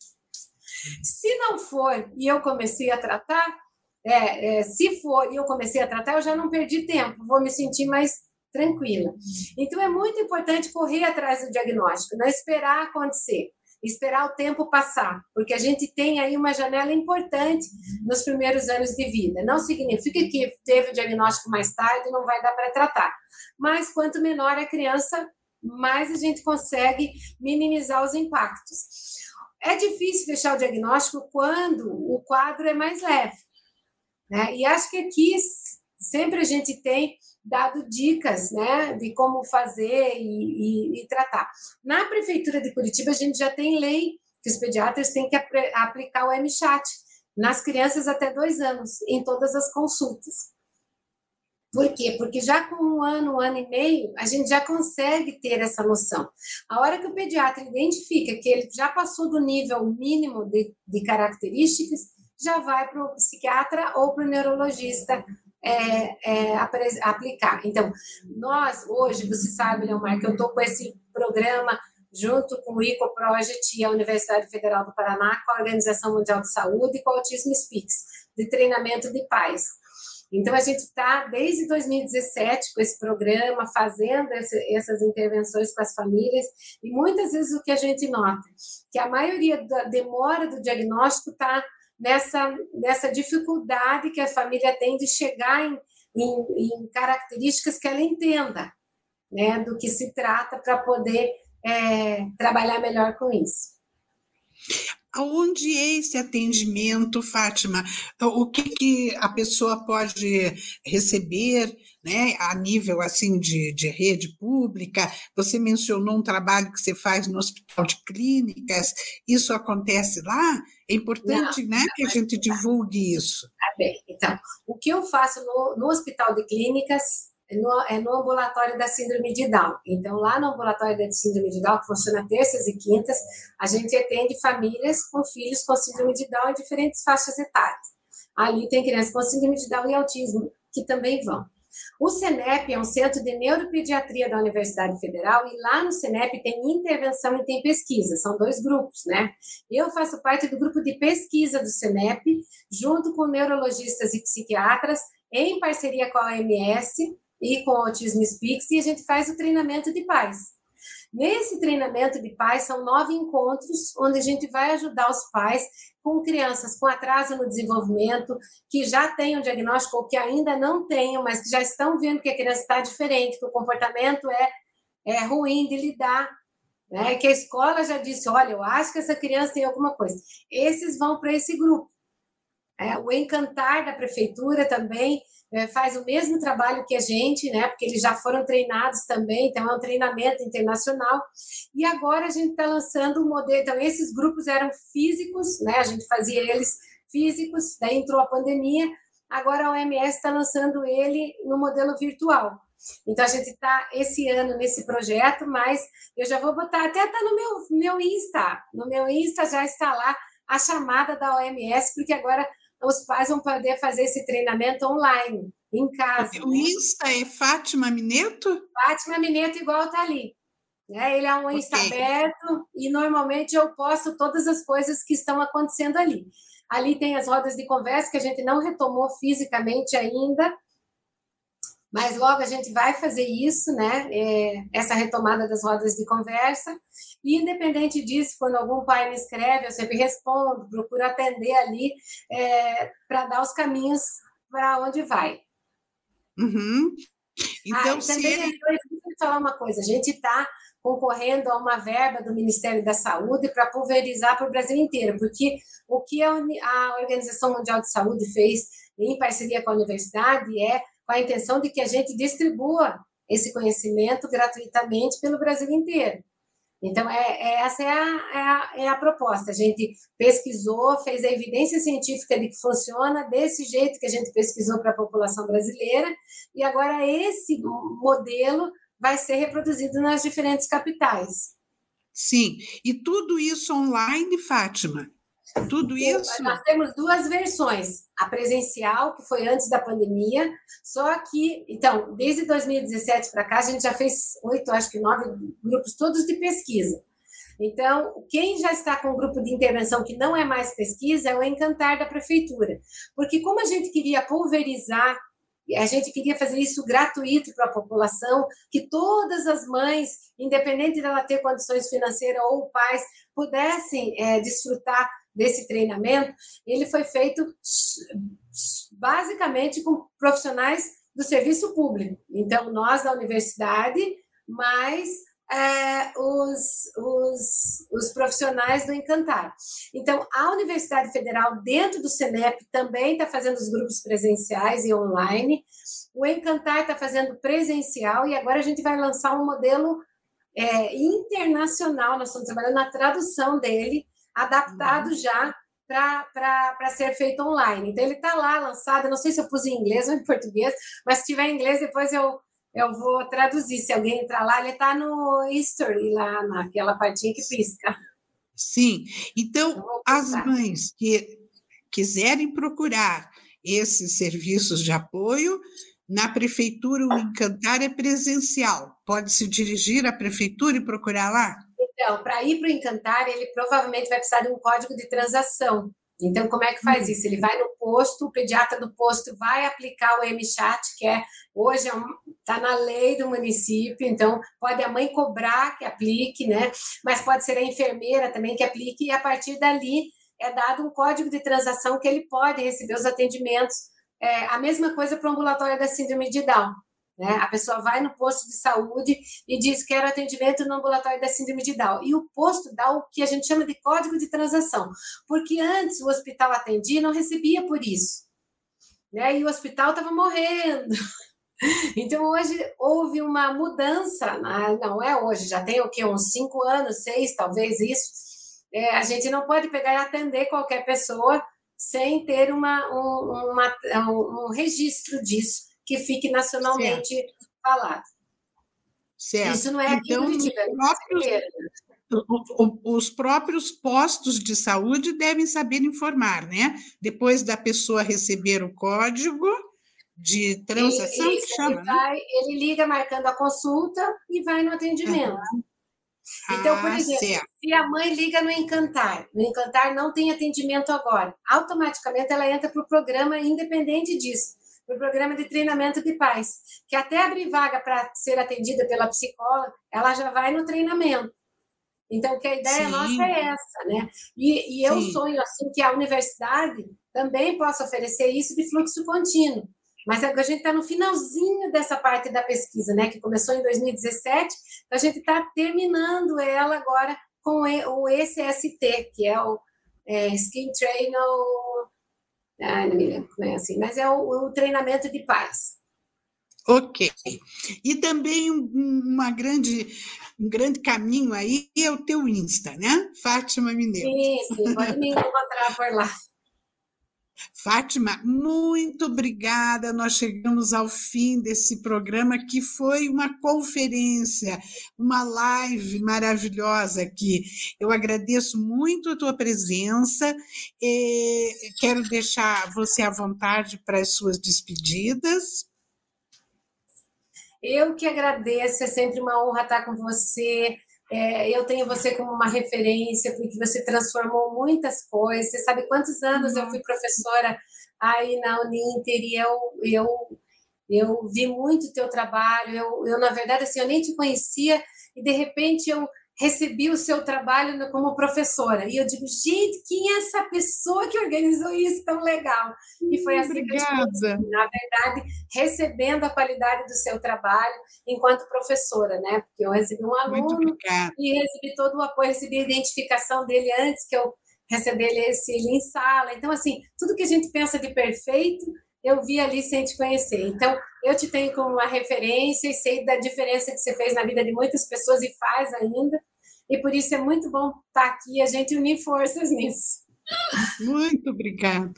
Se não for e eu comecei a tratar, é, é, se for e eu comecei a tratar, eu já não perdi tempo, vou me sentir mais tranquila. Então é muito importante correr atrás do diagnóstico, não esperar acontecer. Esperar o tempo passar, porque a gente tem aí uma janela importante nos primeiros anos de vida. Não significa que teve o diagnóstico mais tarde não vai dar para tratar, mas quanto menor a criança, mais a gente consegue minimizar os impactos. É difícil fechar o diagnóstico quando o quadro é mais leve. Né? E acho que aqui sempre a gente tem dado dicas né, de como fazer e, e, e, tratar. Na Prefeitura de Curitiba, a gente já tem lei que os pediatras têm que ap aplicar o MChat nas crianças até dois anos, em todas as consultas. Por quê? Porque já com um ano, um ano e meio, a gente já consegue ter essa noção. A hora que o pediatra identifica que ele já passou do nível mínimo de, de características, já vai para o psiquiatra ou para o neurologista é, é, aplicar. Então, nós, hoje, você sabe, Leomar, que eu estou com esse programa junto com o ICO Project e a Universidade Federal do Paraná, com a Organização Mundial de Saúde e com o Autismo Speaks, de treinamento de pais. Então, a gente está, desde 2017, com esse programa, fazendo esse, essas intervenções com as famílias, e muitas vezes o que a gente nota, que a maioria da demora do diagnóstico está nessa, nessa dificuldade que a família tem de chegar em, em, em características que ela entenda né, do que se trata para poder é, trabalhar melhor com isso. Aonde é esse atendimento, Fátima? O que, que a pessoa pode receber né, a nível assim de, de rede pública? Você mencionou um trabalho que você faz no Hospital de Clínicas. Isso acontece lá? É importante não, né, não, que a gente divulgue isso. Tá bem. Então, o que eu faço no, no Hospital de Clínicas no, é no ambulatório da síndrome de Down. Então, lá no ambulatório da síndrome de Down, que funciona terças e quintas, a gente atende famílias com filhos com síndrome de Down em diferentes faixas etárias. Ali tem crianças com síndrome de Down e autismo que também vão. O CENEP é um centro de neuropediatria da Universidade Federal e lá no CENEP tem intervenção e tem pesquisa, são dois grupos, né? Eu faço parte do grupo de pesquisa do CENEP, junto com neurologistas e psiquiatras, em parceria com a OMS, e com o Autism Speaks, e a gente faz o treinamento de pais. Nesse treinamento de pais, são nove encontros, onde a gente vai ajudar os pais com crianças com atraso no desenvolvimento, que já têm um diagnóstico ou que ainda não tenham, mas que já estão vendo que a criança está diferente, que o comportamento é, é ruim de lidar, né? que a escola já disse: olha, eu acho que essa criança tem alguma coisa. Esses vão para esse grupo. É, o Encantar da prefeitura também é, faz o mesmo trabalho que a gente, né? Porque eles já foram treinados também, então é um treinamento internacional. E agora a gente está lançando um modelo. Então, esses grupos eram físicos, né? A gente fazia eles físicos, daí entrou a pandemia. Agora a OMS está lançando ele no modelo virtual. Então a gente está esse ano nesse projeto, mas eu já vou botar, até está no meu, meu Insta, no meu Insta já está lá a chamada da OMS, porque agora os pais vão poder fazer esse treinamento online, em casa. O né? Insta é Fátima Mineto? Fátima Mineto igual está ali. Né? Ele é um okay. Insta aberto e normalmente eu posto todas as coisas que estão acontecendo ali. Ali tem as rodas de conversa que a gente não retomou fisicamente ainda, mas logo a gente vai fazer isso, né? É, essa retomada das rodas de conversa. E, independente disso, quando algum pai me escreve, eu sempre respondo, procuro atender ali é, para dar os caminhos para onde vai. Uhum. Então, ah, se ele... eu falar uma coisa: a gente está concorrendo a uma verba do Ministério da Saúde para pulverizar para o Brasil inteiro, porque o que a Organização Mundial de Saúde fez em parceria com a universidade é com a intenção de que a gente distribua esse conhecimento gratuitamente pelo Brasil inteiro. Então, é, é essa é a, é, a, é a proposta. A gente pesquisou, fez a evidência científica de que funciona desse jeito que a gente pesquisou para a população brasileira, e agora esse modelo vai ser reproduzido nas diferentes capitais. Sim, e tudo isso online, Fátima? Tudo isso? Nós temos duas versões. A presencial, que foi antes da pandemia, só que, então, desde 2017 para cá, a gente já fez oito, acho que nove grupos, todos de pesquisa. Então, quem já está com um grupo de intervenção que não é mais pesquisa é o Encantar da Prefeitura. Porque, como a gente queria pulverizar a gente queria fazer isso gratuito para a população, que todas as mães, independente dela ter condições financeiras ou pais, pudessem é, desfrutar desse treinamento. Ele foi feito basicamente com profissionais do serviço público. Então, nós da universidade, mais é, os, os, os, profissionais do Encantar. Então, a Universidade Federal, dentro do CENEP, também está fazendo os grupos presenciais e online. O Encantar está fazendo presencial e agora a gente vai lançar um modelo é, internacional. Nós estamos trabalhando na tradução dele, adaptado uhum. já para ser feito online. Então, ele está lá lançado. Não sei se eu pus em inglês ou em português, mas se tiver em inglês, depois eu eu vou traduzir. Se alguém entrar lá, ele está no history, lá naquela partinha que pisca. Sim. Então, as mães que quiserem procurar esses serviços de apoio, na prefeitura o Encantar é presencial. Pode se dirigir à prefeitura e procurar lá? Então, para ir para o Encantar, ele provavelmente vai precisar de um código de transação. Então, como é que faz uhum. isso? Ele vai no posto, o pediatra do posto vai aplicar o MChat, que é hoje está é um, tá na lei do município, então pode a mãe cobrar que aplique, né? Mas pode ser a enfermeira também que aplique, e a partir dali é dado um código de transação que ele pode receber os atendimentos. É, a mesma coisa para o ambulatório da síndrome de Down. Né? A pessoa vai no posto de saúde e diz que quero atendimento no ambulatório da síndrome de Down. E o posto dá o que a gente chama de código de transação, porque antes o hospital atendia e não recebia por isso. Né? E o hospital estava morrendo. Então, hoje houve uma mudança, não é hoje, já tem o quê? Uns cinco anos, seis, talvez isso. É, a gente não pode pegar e atender qualquer pessoa sem ter uma, um, uma, um registro disso que fique nacionalmente certo. falado. Certo. Isso não é então, aqui Curitiba, é próprios, os próprios postos de saúde devem saber informar, né? Depois da pessoa receber o código de transação, que chama, ele, né? vai, ele liga marcando a consulta e vai no atendimento. Uhum. Então, por ah, exemplo, certo. se a mãe liga no Encantar, no Encantar não tem atendimento agora, automaticamente ela entra para o programa independente disso no programa de treinamento de pais, que até abrir vaga para ser atendida pela psicóloga, ela já vai no treinamento. Então, que a ideia Sim. nossa é essa, né? E, e eu Sim. sonho assim que a universidade também possa oferecer isso de fluxo contínuo. Mas a gente está no finalzinho dessa parte da pesquisa, né? Que começou em 2017, então a gente está terminando ela agora com o ECST, que é o é, Skin Trainer ah, não me lembro como é assim, mas é o, o treinamento de paz. Ok. E também uma grande, um grande caminho aí é o teu Insta, né? Fátima Mineiro. Sim, sim, pode me encontrar por lá. Fátima, muito obrigada. Nós chegamos ao fim desse programa que foi uma conferência, uma live maravilhosa aqui. Eu agradeço muito a tua presença. Quero deixar você à vontade para as suas despedidas. Eu que agradeço, é sempre uma honra estar com você. É, eu tenho você como uma referência, porque você transformou muitas coisas. Você sabe quantos anos uhum. eu fui professora aí na Uninter e eu, eu, eu vi muito o teu trabalho. Eu, eu, na verdade, assim, eu nem te conhecia e, de repente, eu recebi o seu trabalho como professora. E eu digo, gente, quem é essa pessoa que organizou isso tão legal? E foi assim Obrigada. que eu na verdade, recebendo a qualidade do seu trabalho enquanto professora, né? Porque eu recebi um aluno e recebi todo o apoio, recebi a identificação dele antes que eu recebesse ele em sala. Então, assim, tudo que a gente pensa de perfeito, eu vi ali sem te conhecer. Então, eu te tenho como uma referência e sei da diferença que você fez na vida de muitas pessoas e faz ainda. E por isso é muito bom estar aqui e a gente unir forças nisso. Muito obrigada,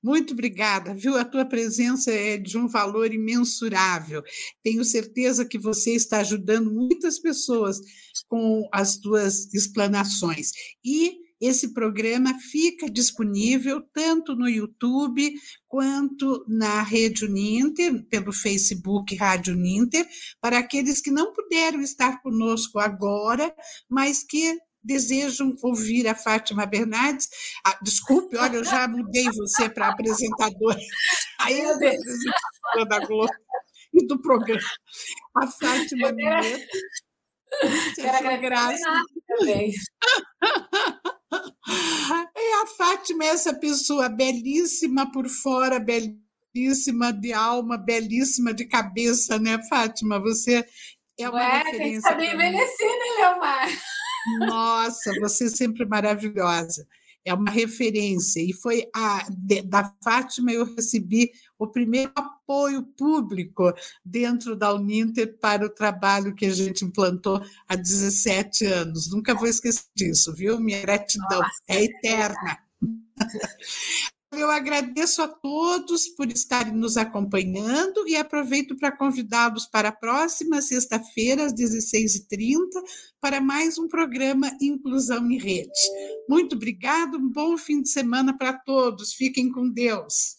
muito obrigada, viu? A tua presença é de um valor imensurável. Tenho certeza que você está ajudando muitas pessoas com as tuas explanações. E esse programa fica disponível tanto no YouTube quanto na Rede Uninter, pelo Facebook Rádio Uninter, para aqueles que não puderam estar conosco agora, mas que desejam ouvir a Fátima Bernardes. Ah, desculpe, olha, eu já mudei você para apresentadora. Aí eu apresentadora da Globo e do programa. A Fátima Neto. Quero graça. também. É a Fátima, essa pessoa belíssima por fora, belíssima de alma, belíssima de cabeça, né, Fátima? Você é uma Ué, referência. Tem que saber envelhecer, né, Leomar? Nossa, você é sempre maravilhosa. É uma referência. E foi a, da Fátima eu recebi o primeiro apoio público dentro da Uninter para o trabalho que a gente implantou há 17 anos. Nunca vou esquecer disso, viu? Minha gratidão Nossa, é eterna. Eu agradeço a todos por estarem nos acompanhando e aproveito para convidá-los para a próxima sexta-feira, às 16h30, para mais um programa Inclusão em Rede. Muito obrigado, um bom fim de semana para todos. Fiquem com Deus.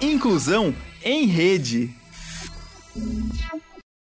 Inclusão em Rede.